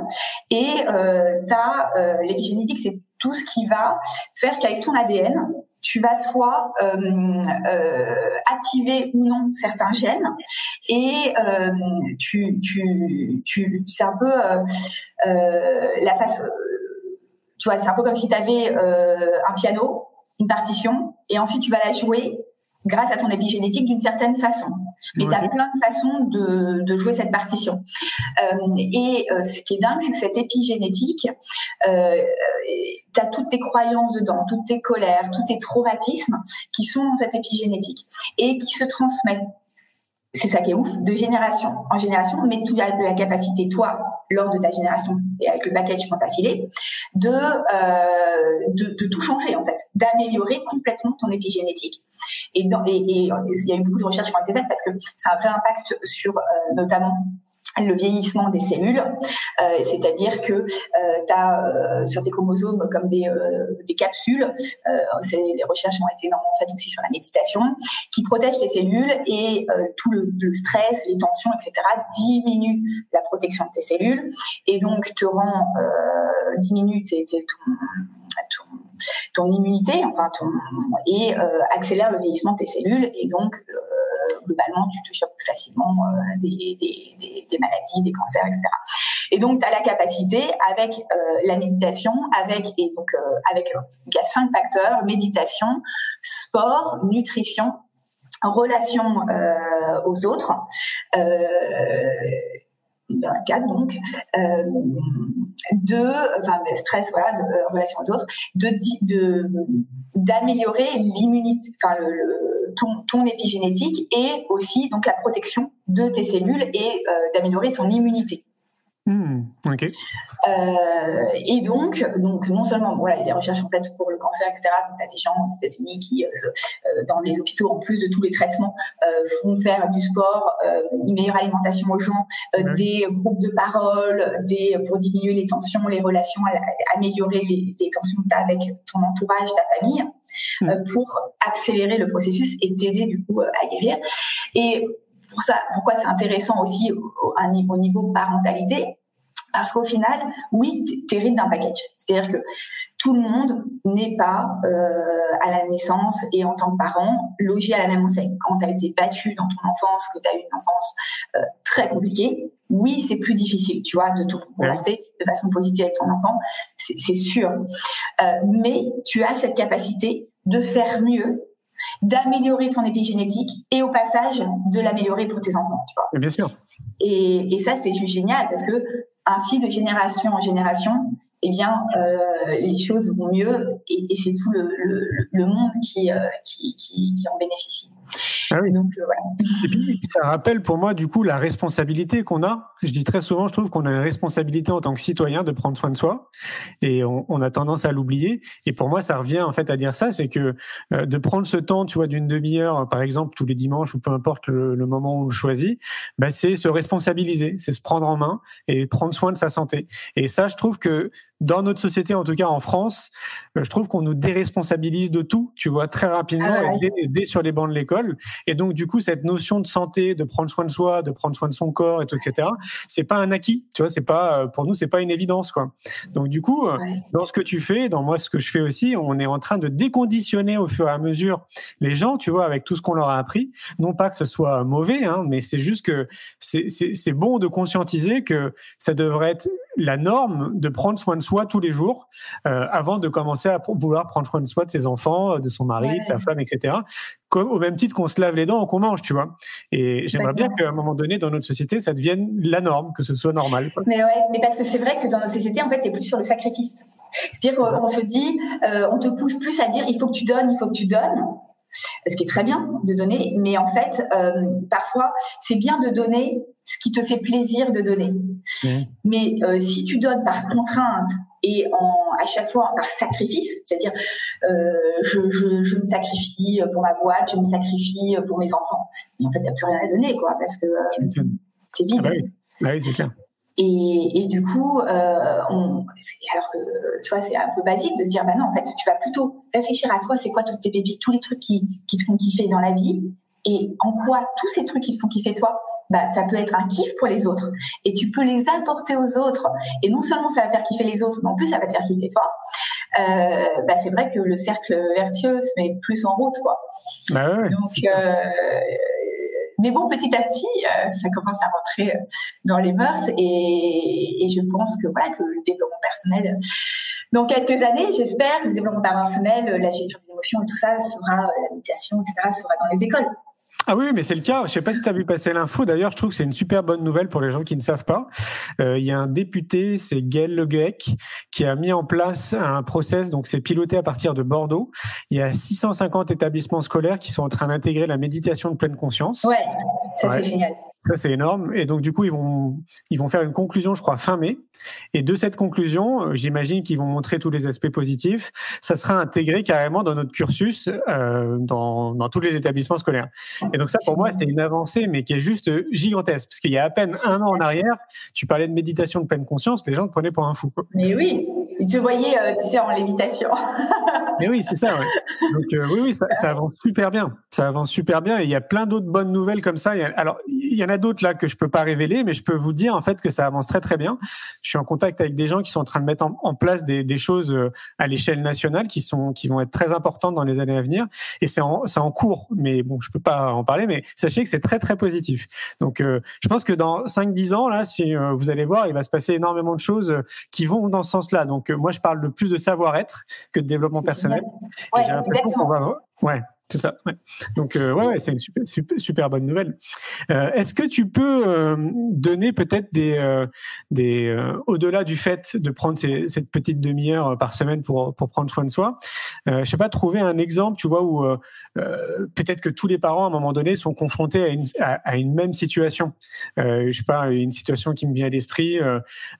et euh, as euh, l'épigénétique, c'est tout ce qui va faire qu'avec ton ADN, tu vas toi euh, activer ou non certains gènes et tu, tu, tu c'est un peu la face tu vois c'est un peu comme si tu avais un piano une partition et ensuite tu vas la jouer grâce à ton épigénétique d'une certaine façon. Mais tu as plein de façons de, de jouer cette partition. Euh, et euh, ce qui est dingue, c'est que cette épigénétique, euh, tu as toutes tes croyances dedans, toutes tes colères, tous tes traumatismes qui sont dans cette épigénétique et qui se transmettent c'est ça qui est ouf, de génération en génération, mais tu as de la capacité, toi, lors de ta génération et avec le package qu'on t'a filé, de, euh, de, tout changer, en fait, d'améliorer complètement ton épigénétique. Et, et, et, il y a eu beaucoup de recherches qui ont été faites parce que a un vrai impact sur euh, notamment le vieillissement des cellules, euh, c'est-à-dire que euh, tu as euh, sur tes chromosomes comme des, des capsules, les recherches ont été énormément faites aussi sur la méditation, qui protègent tes cellules et tout le, stress, les tensions, etc. diminue la protection de tes cellules et donc te rend diminue tes, ton, ton, ton, immunité, enfin ton, et accélère le vieillissement de tes cellules et donc globalement, tu te chopes plus facilement euh, des, maladies, des cancers, etc. Et donc, tu as la capacité, avec euh, la méditation, avec, et donc, euh, avec, il y a cinq facteurs, méditation, sport, nutrition, relation aux autres, en a quatre donc, euh, de, enfin stress, voilà, de euh, relation aux autres, de d'améliorer l'immunité, enfin le, ton, épigénétique et aussi donc la protection de tes cellules et euh, d'améliorer ton immunité. Euh, et donc, donc non seulement voilà, il y a des recherches en fait pour le cancer, etc. Donc, tu as des gens aux États-Unis qui, euh, euh, dans les hôpitaux, en plus de tous les traitements, font faire du sport, une meilleure alimentation aux gens, des groupes de parole, des pour diminuer les tensions, les relations, améliorer les, les tensions que tu as avec ton entourage, ta famille, hmm. pour accélérer le processus et t'aider du coup à guérir. Et pour ça, pourquoi c'est intéressant aussi au, au niveau parentalité, parce qu'au final, oui, tu hérites d'un package. C'est-à-dire que tout le monde n'est pas euh, à la naissance et en tant que parent logé à la même enseigne. Quand tu as été battu dans ton enfance, que tu as eu une enfance euh, très compliquée, oui, c'est plus difficile, tu vois, de te comporter de façon positive avec ton enfant, c'est sûr. Euh, mais tu as cette capacité de faire mieux d'améliorer ton épigénétique et au passage de l'améliorer pour tes enfants, tu vois. Bien sûr. Et, et ça, c'est juste génial parce que ainsi, de génération en génération, eh bien, euh, les choses vont mieux et, et c'est tout le, le, le monde qui, euh, qui, qui, qui, en bénéficie. Ah oui. Donc, euh, voilà. Et puis, ça rappelle pour moi, du coup, la responsabilité qu'on a. Je dis très souvent, je trouve qu'on a une responsabilité en tant que citoyen de prendre soin de soi et on, on a tendance à l'oublier. Et pour moi, ça revient en fait à dire ça, c'est que euh, de prendre ce temps, tu vois, d'une demi-heure, par exemple, tous les dimanches ou peu importe le, le moment où on choisit, bah, c'est se responsabiliser, c'est se prendre en main et prendre soin de sa santé. Et ça, je trouve que dans notre société, en tout cas en France, euh, je trouve qu'on nous déresponsabilise de tout, tu vois, très rapidement, ah et dès, sur les bancs de l'école. Et donc, du coup, cette notion de santé, de prendre soin de soi, de prendre soin de son corps, et tout, etc., c'est pas un acquis, tu vois, c'est pas, euh, pour nous, c'est pas une évidence, quoi. Donc, du coup, euh, dans ce que tu fais, dans moi, ce que je fais aussi, on est en train de déconditionner au fur et à mesure les gens, tu vois, avec tout ce qu'on leur a appris. Non pas que ce soit mauvais, hein, mais c'est juste que c'est bon de conscientiser que ça devrait être la norme de prendre soin de soi tous les jours euh, avant de commencer à vouloir prendre soin de soi, de ses enfants, de son mari, de sa femme, etc. Comme, au même titre qu'on se lave les dents ou qu'on mange, tu vois. Et j'aimerais bien qu'à un moment donné, dans notre société, ça devienne la norme, que ce soit normal. Mais ouais, mais parce que c'est vrai que dans notre société, en fait, t'es plus sur le sacrifice. C'est-à-dire qu'on se dit, euh, on te pousse plus à dire, il faut que tu donnes, il faut que tu donnes ce qui est très bien de donner, mais en fait, euh, parfois, c'est bien de donner ce qui te fait plaisir de donner. Mmh. Mais euh, si tu donnes par contrainte et en, à chaque fois par sacrifice, c'est-à-dire euh, je, je, je, me sacrifie pour ma boîte, je me sacrifie pour mes enfants, mais en fait, tu n'as plus rien à donner, quoi, parce que euh, c'est vide. Ah bah oui, bah oui c'est clair. Et, et, du coup, euh, on, alors que tu vois, c'est un peu basique de se dire, bah non, en fait, tu vas plutôt réfléchir à toi, c'est quoi toutes tes pépites, tous les trucs qui, qui te font kiffer dans la vie, et en quoi tous ces trucs qui te font kiffer toi, bah ça peut être un kiff pour les autres, et tu peux les apporter aux autres, et non seulement ça va faire kiffer les autres, mais en plus ça va te faire kiffer toi. Euh, bah c'est vrai que le cercle vertueux se met plus en route, quoi. Bah ouais, Donc euh, mais bon, petit à petit, euh, ça commence à rentrer dans les mœurs et, et je pense que voilà que le développement personnel, dans quelques années, j'espère, le développement personnel, la gestion des émotions et tout ça sera, la méditation, etc., sera dans les écoles. Ah oui, mais c'est le cas. Je sais pas si tu as vu passer l'info. D'ailleurs, je trouve que c'est une super bonne nouvelle pour les gens qui ne savent pas. Euh, il y a un député, c'est Gaël Le Guec, qui a mis en place un process. Donc, c'est piloté à partir de Bordeaux. Il y a 650 établissements scolaires qui sont en train d'intégrer la méditation de pleine conscience. Ouais, Ça, c'est génial. Ça, c'est énorme. Et donc, du coup, ils vont, ils vont faire une conclusion, je crois, fin mai. Et de cette conclusion, euh, j'imagine qu'ils vont montrer tous les aspects positifs. Ça sera intégré carrément dans notre cursus, euh, dans, dans tous les établissements scolaires. Et donc, ça, pour moi, c'est une avancée, mais qui est juste gigantesque. Parce qu'il y a à peine un an en arrière, tu parlais de méditation de pleine conscience, les gens te prenaient pour un fou. Quoi. Mais oui, te voyaient, euh, tu sais, en lévitation. mais oui, c'est ça. Donc, euh, oui, oui, ça, avance super bien. Ça avance super bien. Et il y a plein d'autres bonnes nouvelles comme ça. alors, il y en a d'autres là que je peux pas révéler, mais je peux vous dire en fait que ça avance très très bien. Je suis en contact avec des gens qui sont en train de mettre en, place des, choses euh, à l'échelle nationale qui sont qui vont être très importantes dans les années à venir. Et c'est en, en cours, mais bon, je peux pas en parler. Mais sachez que c'est très très positif. Donc, euh, je pense que dans 5-10 ans là, si vous allez voir, il va se passer énormément de choses qui vont dans ce sens-là. Donc, moi, je parle de plus de savoir-être que de développement personnel. Ouais, exactement. Va... Ouais, c'est ça. Ouais. Donc euh, ouais, ouais c'est une super, super, super, bonne nouvelle. Euh, Est-ce que tu peux euh, donner peut-être des euh, des euh, au-delà du fait de prendre ces, cette petite demi-heure par semaine pour pour prendre soin de soi, je sais pas trouver un exemple, tu vois où peut-être que tous les parents à un moment donné sont confrontés à une à, à une même situation. je sais pas une situation qui me vient à l'esprit.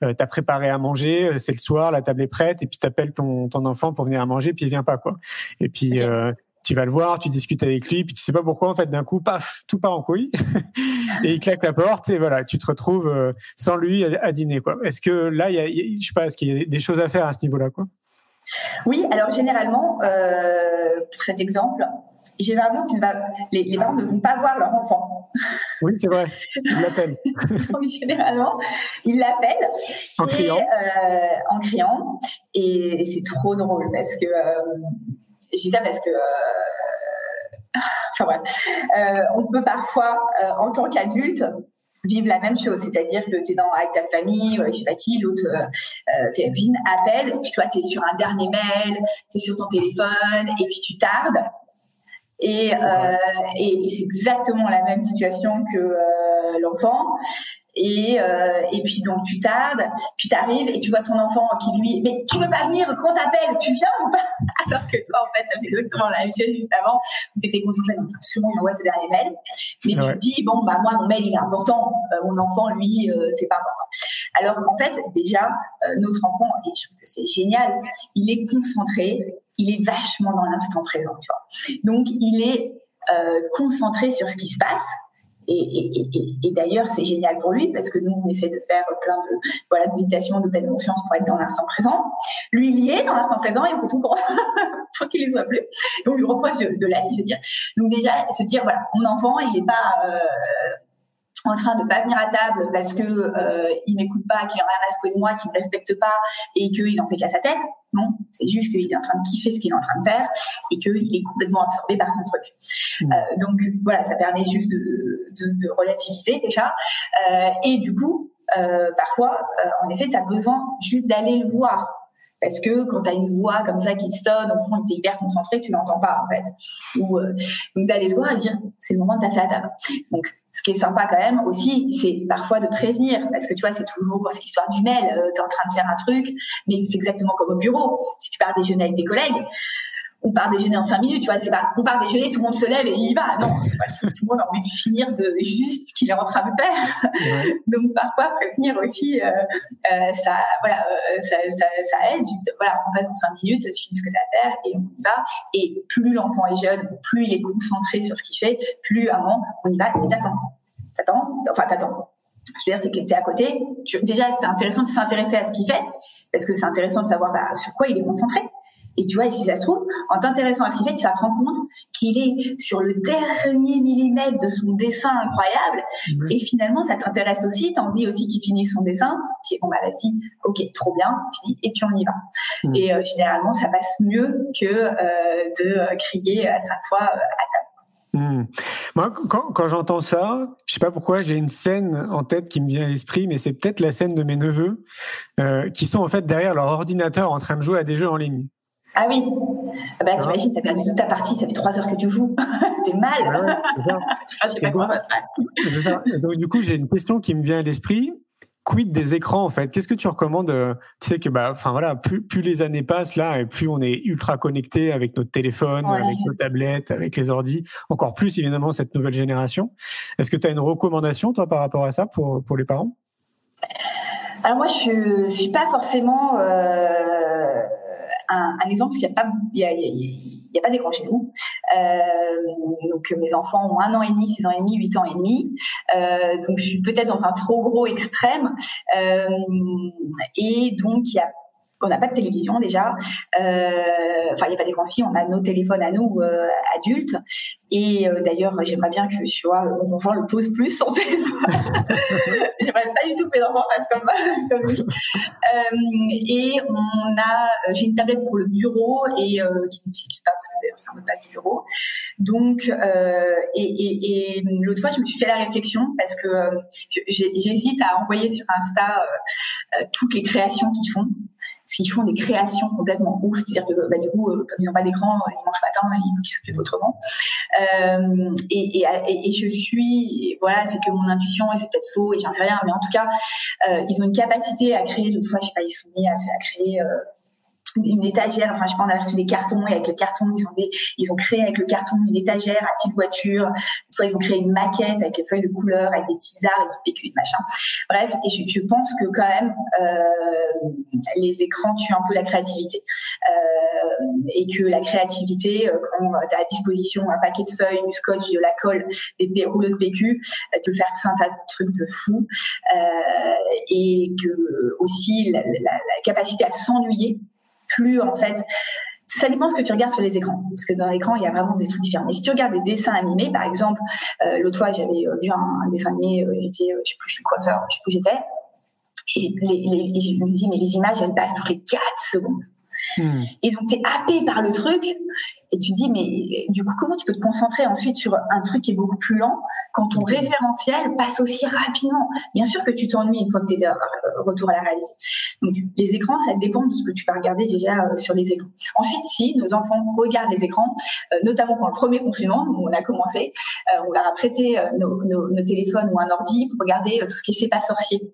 T'as préparé à manger, c'est le soir, la table est prête et puis t'appelles ton ton enfant pour venir à manger puis il vient pas quoi. Et puis okay tu vas le voir, tu discutes avec lui, puis tu sais pas pourquoi en fait d'un coup, paf, tout part en couille et il claque la porte et voilà, tu te retrouves euh, sans lui à, dîner quoi. Est-ce que là, il y a, je sais pas, est-ce qu'il y a des choses à faire à ce niveau-là quoi? Oui, alors généralement euh, pour cet exemple, généralement tu vas, les, les, parents ne vont pas voir leur enfant. Oui, c'est vrai. Ils l'appellent. généralement, ils l'appellent en criant. Euh, en criant et, c'est trop drôle parce que euh, je dis ça parce que euh, enfin bref, euh, on peut parfois, euh, en tant qu'adulte, vivre la même chose, c'est-à-dire que tu es dans, avec ta famille, je sais pas qui, l'autre euh, appelle, puis toi tu es sur un dernier mail, tu es sur ton téléphone, et puis tu tardes. Et, euh, et c'est exactement la même situation que l'enfant. Et, euh, et puis donc tu tardes, puis tu arrives et tu vois ton enfant qui lui, mais tu veux pas venir quand t'appelles, tu viens ou pas? Alors que toi en fait t'as fait exactement la même chose juste avant, où t'étais concentré, donc souvent il envoie ses derniers mails, mais tu te dis bon bah moi mon mail il est important, euh, mon enfant lui euh, c'est pas important. Alors qu'en fait déjà euh, notre enfant, et je trouve que c'est génial, il est concentré, il est vachement dans l'instant présent, tu vois. Donc il est euh, concentré sur ce qui se passe et, d'ailleurs, c'est génial pour lui parce que nous, on essaie de faire plein de, voilà, de méditation, de pleine conscience pour être dans l'instant présent. Lui, il y est dans l'instant présent et il faut tout pour, qu'il ne soit plus. Et on lui reproche de, de je veux dire. Donc déjà, se dire, voilà, mon enfant, il n'est pas, euh, en train de pas venir à table parce que euh, il m'écoute pas, qu'il en a rien à secouer de moi, qu'il me respecte pas et qu'il en fait qu'à sa tête. Non, c'est juste qu'il est en train de kiffer ce qu'il est en train de faire et qu'il est complètement absorbé par son truc. Mmh. Euh, donc voilà, ça permet juste de, de, de relativiser déjà. Euh, et du coup, euh, parfois, euh, en effet, tu as besoin juste d'aller le voir. Parce que quand tu as une voix comme ça qui sonne, au fond, tu es hyper concentré, tu l'entends pas en fait. Ou, euh, donc d'aller le voir et dire, c'est le moment de passer à table. Donc ce qui est sympa quand même aussi, c'est parfois de prévenir, parce que tu vois, c'est toujours c'est l'histoire du mail. Euh, tu es en train de faire un truc, mais c'est exactement comme au bureau. Si tu pars déjeuner avec tes collègues, on part déjeuner en cinq minutes, tu vois, c'est pas, on part déjeuner, tout le monde se lève et il y va. Non, tu vois, tout, le monde a envie de finir de juste ce qu'il est en train de faire. Donc parfois prévenir aussi, euh, euh, ça, voilà, euh, ça, ça, ça, aide. Juste, voilà, on passe en cinq minutes, tu finis ce que tu as à faire et on y va. Et plus l'enfant est jeune, plus il est concentré sur ce qu'il fait, plus avant on y va. Mais t'attends, t'attends, enfin t'attends. Je veux dire, c'est que tu es à côté. Tu, déjà, c'est intéressant de s'intéresser à ce qu'il fait, parce que c'est intéressant de savoir bah, sur quoi il est concentré. Et tu vois, et si ça se trouve, en t'intéressant à ce qu'il fait, tu vas te rendre compte qu'il est sur le dernier millimètre de son dessin incroyable. Et finalement, ça t'intéresse aussi. T'as envie aussi qu'il finisse son dessin. Tu dis, bon, bah, vas-y, ok, trop bien, fini, et puis on y va. Et euh, généralement, ça passe mieux que euh, de euh, crier à cinq fois à table. Mmh. Moi, quand, quand j'entends ça, je sais pas pourquoi, j'ai une scène en tête qui me vient à l'esprit, mais c'est peut-être la scène de mes neveux euh, qui sont en fait derrière leur ordinateur en train de jouer à des jeux en ligne. Ah oui. Ah bah, t'imagines, t'as perdu toute ta partie, ça fait trois heures que tu joues. T'es mal. Ah ouais, je sais pas comment ça se passe. Donc, du coup, j'ai une question qui me vient à l'esprit. quid des écrans en fait? Qu'est-ce que tu recommandes Tu sais que bah, enfin voilà, plus, plus les années passent là et plus on est ultra connecté avec notre téléphone, avec nos tablettes, avec les ordis. Encore plus évidemment cette nouvelle génération. Est-ce que tu as une recommandation toi par rapport à ça pour pour les parents? Alors moi, je suis pas forcément euh, un, exemple, parce n'y a pas d'écran chez nous. Euh, donc mes enfants ont un an et demi, six ans et demi, huit ans et demi. Euh, donc je suis peut-être dans un trop gros extrême. Euh, et donc il y a on n'a pas de télévision déjà. Euh, enfin, il n'y a pas d'écran si, on a nos téléphones à nous euh, adultes. Et euh, d'ailleurs, j'aimerais bien que tu vois, mon enfant le pose plus son téléphone. j'aimerais pas du tout que mes enfants fassent comme, comme et on a, j'ai une tablette pour le bureau et qui n'utilise pas parce que d'ailleurs c'est un mot de passe du bureau. Donc, et, et, et l'autre fois, je me suis fait la réflexion parce que j'hésite à envoyer sur Insta toutes les créations qu'ils font parce qu'ils font des créations complètement ouf, c'est-à-dire que bah, du coup, euh, comme ils n'ont pas d'écran euh, dimanche matin, il faut qu'ils s'occupent autrement. Euh, et, et, et, je suis, voilà, c'est que mon intuition, et c'est peut-être faux, et j'en sais rien, mais en tout cas, euh, ils ont une capacité à créer, l'autre fois, je sais pas, ils sont mis à, à créer... Euh, une étagère, enfin je pense on a reçu des cartons et avec le carton ils ont des, ils ont créé avec le carton une étagère à petite voiture. Une fois ils ont créé une maquette avec les feuilles de couleur, avec des petits arbres, et des PQ, machin. Bref, et je, je, pense que quand même euh, les écrans tuent un peu la créativité euh, et que la créativité euh, quand tu as à disposition un paquet de feuilles, du scotch, de la colle, des rouleaux de PQ, de faire tout un tas de trucs de fou euh, et que aussi la, la, la capacité à s'ennuyer plus en fait ça dépend ce que tu regardes sur les écrans, parce que dans l'écran, il y a vraiment des trucs différents. Mais si tu regardes des dessins animés, par exemple, euh, l'autre fois, j'avais euh, vu un, dessin animé, euh, j'étais, je sais plus, je suis coiffeur, je sais plus où j'étais, et, je me dis, mais les images, elles passent toutes les 4 secondes. Hmm. Et donc, tu es happé par le truc et tu te dis, mais du coup, comment tu peux te concentrer ensuite sur un truc qui est beaucoup plus lent quand ton référentiel passe aussi rapidement? Bien sûr que tu t'ennuies une fois que tu es de retour à la réalité. Donc, les écrans, ça dépend de ce que tu vas regarder déjà euh, sur les écrans. Ensuite, si nos enfants regardent les écrans, euh, notamment pendant le premier confinement, où on a commencé, euh, on leur a prêté nos, nos, nos, téléphones ou un ordi pour regarder tout ce qui s'est pas sorcier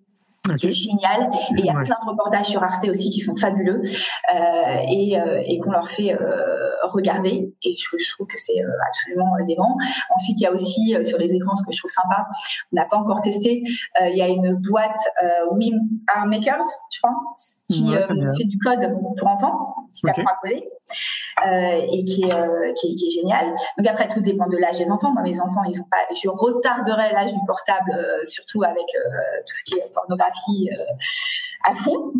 qui est génial. Et il y a plein de reportages sur Arte aussi qui sont fabuleux euh, et, euh, et qu'on leur fait euh, regarder. Et je, je, trouve que c'est euh, absolument dément. Ensuite, il y a aussi euh, sur les écrans ce que je trouve sympa. On n'a pas encore testé. Euh, il y a une boîte Wim Art Makers, je crois, qui fait du code pour enfants, qui okay. t'apprend à coder. Euh, et qui est, euh, qui est, qui, est, génial. Donc après, tout dépend de l'âge des enfants. Moi, mes enfants, ils ont pas. Je retarderai l'âge du portable, euh, surtout avec tout ce qui est pornographie à fond.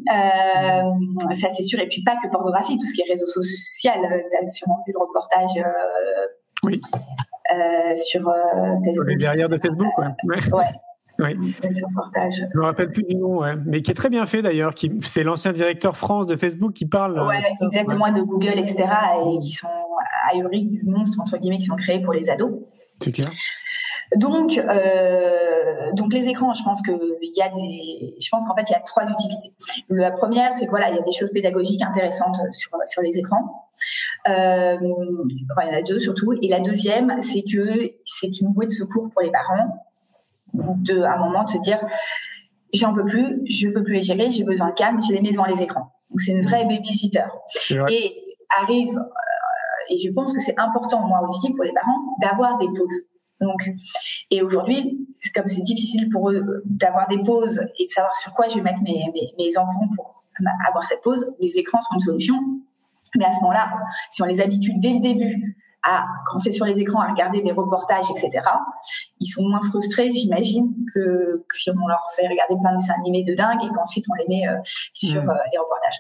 ça, c'est sûr. Et puis pas que pornographie, tout ce qui est réseau social. tu as sûrement vu le reportage. oui. sur Facebook. Les derrière de Facebook, ouais. ouais. Oui. Je me rappelle plus du nom, ouais. mais qui est très bien fait d'ailleurs. Qui, c'est l'ancien directeur France de Facebook qui parle. Ouais, euh, exactement, de Google, etc. Et qui sont ahuris du monstre entre guillemets qui sont créés pour les ados. C'est clair. Donc, euh, donc les écrans, je pense que il y a des, je pense qu'en fait il y a trois utilités. La première, c'est que voilà, il y a des choses pédagogiques intéressantes sur sur les écrans. Euh, enfin, il y en a deux surtout. Et la deuxième, c'est que c'est une bouée de secours pour les parents de, à un moment de se dire j'en peux plus, je peux plus les gérer, j'ai besoin de calme, je les mets devant les écrans. Donc c'est une vraie babysitter. Et arrive, euh, et je pense que c'est important moi aussi pour les parents d'avoir des pauses. Donc, et aujourd'hui, comme c'est difficile pour eux d'avoir des pauses et de savoir sur quoi je vais mettre mes, mes, mes enfants pour avoir cette pause, les écrans sont une solution. Mais à ce moment-là, si on les habitue dès le début à, quand c'est sur les écrans, à regarder des reportages, etc., ils sont moins frustrés, j'imagine, que, que, si on leur fait regarder plein de dessins animés de dingue et qu'ensuite on les met euh, sur mmh. euh, les reportages.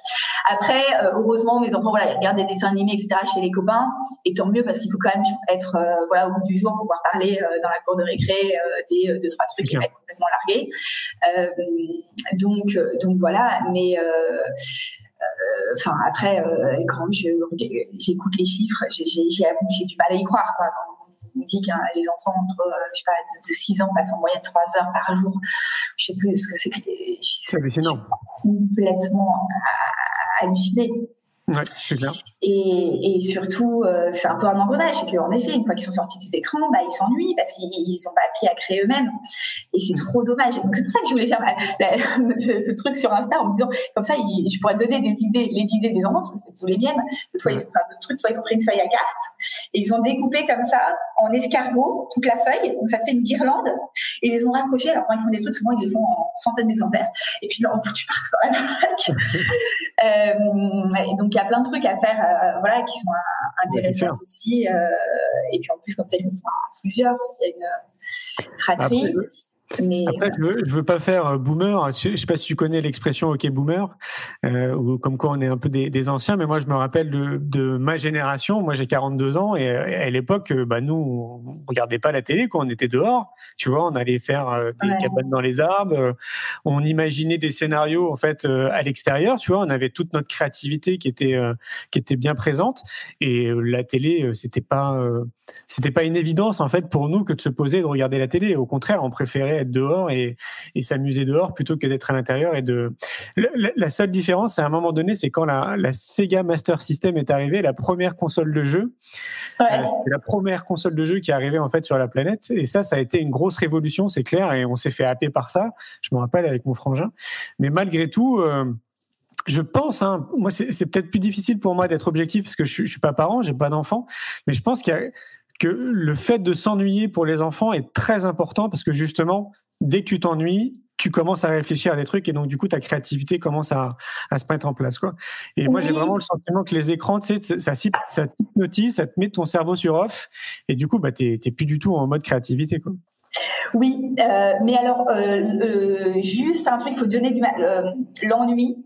Après, euh, heureusement, mes enfants, voilà, ils regardent des dessins animés, etc., chez les copains, et tant mieux parce qu'il faut quand même être, voilà, au bout du jour, pouvoir parler dans la cour de récré des deux trois trucs qui vont être complètement largués. donc, donc voilà, mais euh, enfin après euh, quand j'écoute les chiffres j'avoue que j'ai du mal à y croire quoi. on dit que les enfants entre euh, je sais pas de, 6 ans passent en moyenne 3 heures par jour. Je sais plus ce que c'est que c'est hallucinant. complètement halluciné ouais c'est clair Et, et, surtout, euh, c'est un peu un engrenage, c'est qu'en effet, une fois qu'ils sont sortis des écrans, bah, ils s'ennuient parce qu'ils n'ont pas appris à créer eux-mêmes. Et c'est trop dommage. Donc c'est pour ça que je voulais faire ce, truc sur Insta en me disant, comme ça, je pourrais donner des idées, les idées des enfants, parce que tous les miennes. Soit ils, enfin, trucs, soit ils ont pris une feuille à carte et ils ont découpé comme ça en escargot toute la feuille, donc ça te fait une guirlande. Et ils les ont raccrochés. Alors quand ils font des trucs, souvent ils les font en centaines d'exemplaires. Et puis là, tu pars dans la euh, et donc il y a plein de trucs à faire voilà, qui sont intéressantes aussi. Euh, et puis en plus, comme ça, ils font plusieurs, s'il y a une fratrie. Après, je veux, veux pas faire euh, boomer. Je, sais pas si tu connais l'expression OK boomer, euh, ou comme quoi on est un peu des, anciens. Mais moi, je me rappelle de, ma génération. Moi, j'ai 42 ans et à l'époque, euh, bah, nous, on regardait pas la télé. Quoi. On était dehors. Tu vois, on allait faire des cabanes dans les arbres. on imaginait des scénarios en fait à l'extérieur. Tu vois, on avait toute notre créativité qui était qui était bien présente. Et la télé, c'était pas c'était pas une évidence en fait pour nous que de se poser et de regarder la télé. Au contraire, on préférait être dehors et, s'amuser dehors plutôt que d'être à l'intérieur. Et de la, seule différence, à un moment donné, c'est quand la, Sega Master System est arrivée, la première console de jeu. Euh, c'est la première console de jeu qui est arrivée en fait sur la planète. Et ça, ça a été une grosse révolution, c'est clair. Et on s'est fait happer par ça. Je me rappelle avec mon frangin. Mais malgré tout. Euh, je pense, hein, moi c'est peut-être plus difficile pour moi d'être objectif parce que je, je suis pas parent, j'ai pas d'enfant, mais je pense qu'il y a que le fait de s'ennuyer pour les enfants est très important parce que justement, dès que tu t'ennuies, tu commences à réfléchir à des trucs et donc du coup ta créativité commence à, à se mettre en place quoi. Et moi j'ai vraiment le sentiment que les écrans, tu sais, ça, ça t'hypnotise, ça te met ton cerveau sur off et du coup bah t'es plus du tout en mode créativité quoi. Oui, euh, mais alors euh, euh, juste un truc, il faut donner du l'ennui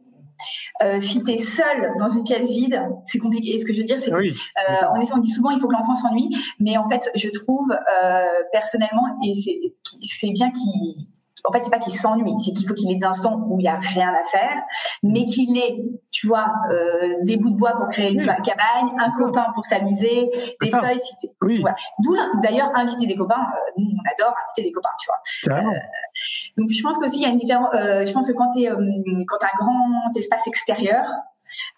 euh, si tu es seul dans une pièce vide, c'est compliqué. Et ce que je veux dire, c'est oui. euh, en effet, on dit souvent il faut que l'enfant s'ennuie, mais en fait, je trouve euh, personnellement, et c'est bien qu'il en fait, c'est pas qu'il s'ennuie, c'est qu'il faut qu'il ait des instants où il y a rien à faire, mais qu'il ait, tu vois, euh, des bouts de bois pour créer une cabane, un copain pour s'amuser, des feuilles. oui. D'où d'ailleurs inviter des copains. Euh, nous, on adore inviter des copains, tu vois. Euh, donc, je pense qu'aussi il y a une différence. Euh, je pense que quand tu euh, quand as un grand espace extérieur,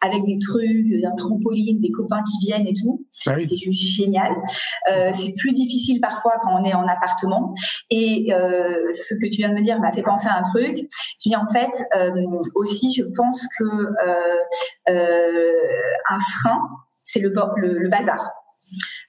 avec des trucs, un trampoline, des copains qui viennent et tout. Bah c'est juste génial. Euh, c'est plus difficile parfois quand on est en appartement. Et euh, ce que tu viens de me dire m'a fait penser à un truc. Tu dis en fait euh, aussi, je pense que un frein, c'est le, le, le bazar.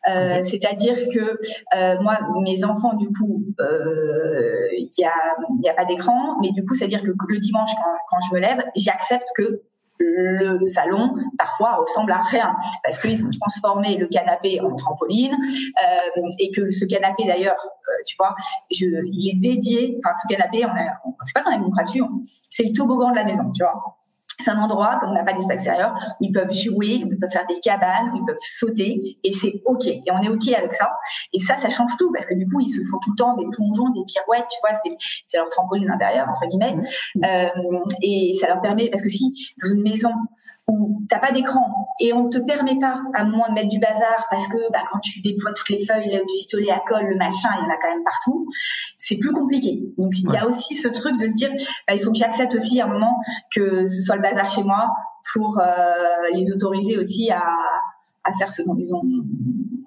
Euh, C'est-à-dire que euh, moi, mes enfants, du coup, il euh, n'y a, y a pas d'écran, mais du coup, c'est-à-dire que le dimanche, quand, quand je me lève, j'accepte que le salon parfois ressemble à rien parce qu'ils ont transformé le canapé en trampoline euh, et que ce canapé d'ailleurs, euh, tu vois, il est dédié. Enfin, ce canapé, on a, c'est pas qu'on a mis une c'est le toboggan de la maison, tu vois. C'est un endroit, comme on n'a pas d'espace extérieur, où ils peuvent jouer, où ils peuvent faire des cabanes, où ils peuvent sauter, et c'est OK. Et on est OK avec ça. Et ça, ça change tout, parce que du coup, ils se font tout le temps des plongeons, des pirouettes, tu vois, c'est leur trampoline intérieur, entre guillemets. Mmh. Euh, et ça leur permet, parce que si, dans une maison, où t'as pas d'écran et on te permet pas à moins de mettre du bazar parce que bah, quand tu déploies toutes les feuilles, le pistolet à colle, le machin, il y en a quand même partout. C'est plus compliqué. Donc il y a aussi ce truc de se dire, bah, il faut que j'accepte aussi à un moment que ce soit le bazar chez moi pour euh, les autoriser aussi à, à faire ce dont ils ont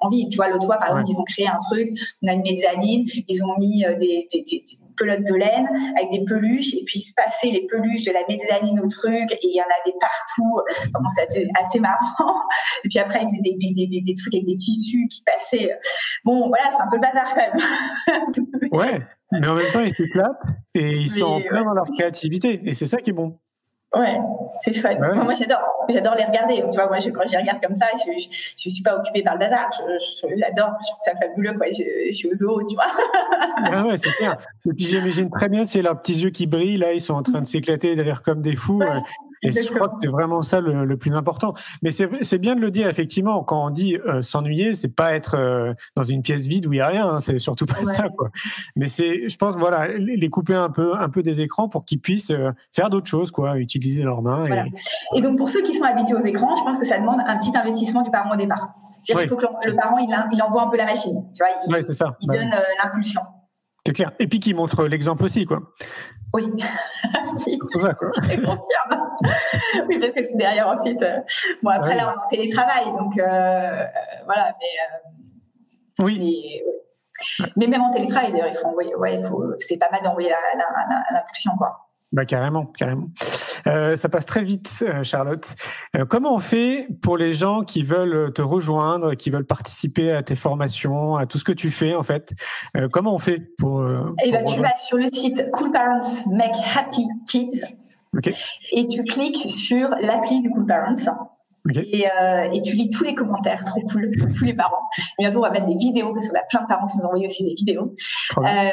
envie. Tu vois, l'autre fois, par exemple, ils ont créé un truc, on a une mezzanine, ils ont mis euh, des, des, des, pelotes de laine avec des peluches et puis ils se passaient les peluches de la mezzanine au truc et il y en avait partout. Vraiment, c'était assez marrant. Et puis après, ils faisaient des, des, des, des, trucs avec des tissus qui passaient. Bon, voilà, c'est un peu le bazar quand même. ouais, mais en même temps, ils s'éclatent et ils sont en plein dans leur créativité et c'est ça qui est bon. Ouais, c'est chouette. moi, j'adore, j'adore les regarder. Tu vois, moi, je, quand j'y regarde comme ça, je, je, suis pas occupée par le bazar. j'adore, je, trouve ça fabuleux, quoi. Je, suis au zoo, tu vois. ah ouais, c'est clair. Et puis, j'imagine très bien, c'est leurs petits yeux qui brillent, là, ils sont en train de s'éclater derrière comme des fous. Et je crois que c'est vraiment ça le, plus important. Mais c'est bien de le dire, effectivement, quand on dit euh, s'ennuyer, c'est pas être euh, dans une pièce vide où il y a rien, hein, c'est surtout pas ça. Quoi. Mais c'est, je pense, voilà, les couper un peu, un peu des écrans pour qu'ils puissent euh, faire d'autres choses, quoi, utiliser leurs mains. Et... donc pour ceux qui sont habitués aux écrans, je pense que ça demande un petit investissement du parent au départ. C'est-à-dire qu'il faut que le, parent il, il, envoie un peu la machine, tu vois, il, il bah donne l'impulsion. C'est clair. Et puis qui montre l'exemple aussi, quoi. Oui. c'est ça, quoi. Je confirme. oui, parce que c'est derrière ensuite. Euh, bon, après, là, on est en télétravail, donc euh, voilà, mais. oui. Mais, même en télétravail, d'ailleurs, il faut envoyer, ouais, faut, c'est pas mal d'envoyer l'impulsion, quoi. Bah, carrément, carrément. Euh, ça passe très vite, euh, Charlotte. Euh, comment on fait pour les gens qui veulent te rejoindre, qui veulent participer à tes formations, à tout ce que tu fais en fait Comment on fait pour, Eh ben, tu vas sur le site Cool Parents Make Happy Kids et tu cliques sur l'appli du Cool Parents. Et, euh, et, tu lis tous les commentaires, trop cool, tous les parents. Bientôt, on va mettre des vidéos parce qu'on a plein de parents qui nous ont envoyé aussi des vidéos. Euh,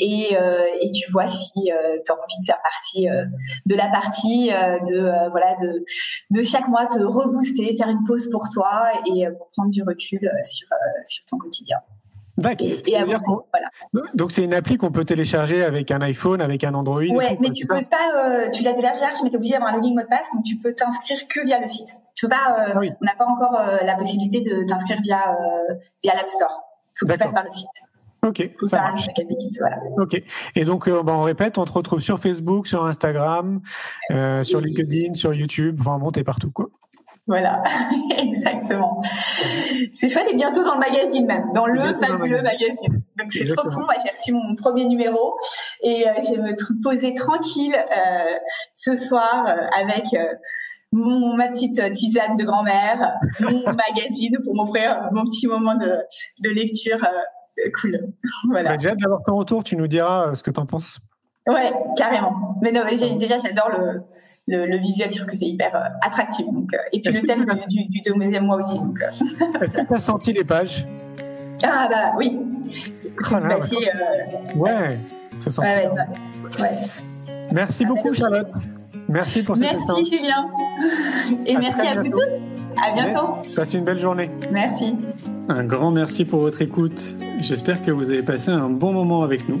et, euh, et, tu vois si euh, tu as envie de faire partie euh, de la partie, euh, de voilà, de, de chaque mois te rebooster, faire une pause pour toi et pour prendre du recul sur sur ton quotidien. Donc c'est une appli qu'on peut télécharger avec un iPhone, avec un Android. Ouais, mais tu peux pas, euh, tu la télécharges, mais tu es obligé d'avoir un login mot de passe, donc tu peux t'inscrire que via le site. Tu peux pas, euh, ah on n'a pas encore euh, la possibilité de t'inscrire via via l'App Store. Il faut que tu passes par le site. Ok, ça marche. Ok. Et donc, bah, on répète, on te retrouve sur Facebook, sur Instagram, sur LinkedIn, sur YouTube. Enfin, bon, t'es partout, quoi. Voilà, exactement. C'est chouette et bientôt dans le magazine même, dans le fabuleux magazine. Donc c'est trop cool. Moi j'ai reçu mon premier numéro et euh, je vais me poser tranquille euh, ce soir euh, avec mon, ma petite tisane de grand-mère, mon magazine pour m'offrir mon petit moment de, de lecture cool. Voilà. Bah, j'ai hâte d'avoir ton retour. Tu nous diras ce que tu en penses. Ouais, carrément. Mais non, mais déjà j'adore le le, visuel, je trouve que c'est hyper euh, attractif. Donc, euh, et puis le thème du, du, deuxième mois aussi. Euh. Est-ce que tu as senti les pages? Ah bah oui. Oh ouais, ça sent. Ouais, ouais, merci beaucoup Charlotte. Merci pour cette Merci Julien. Et merci à vous tous. À bientôt. Passez une belle journée. Merci. Un grand merci pour votre écoute. J'espère que vous avez passé un bon moment avec nous.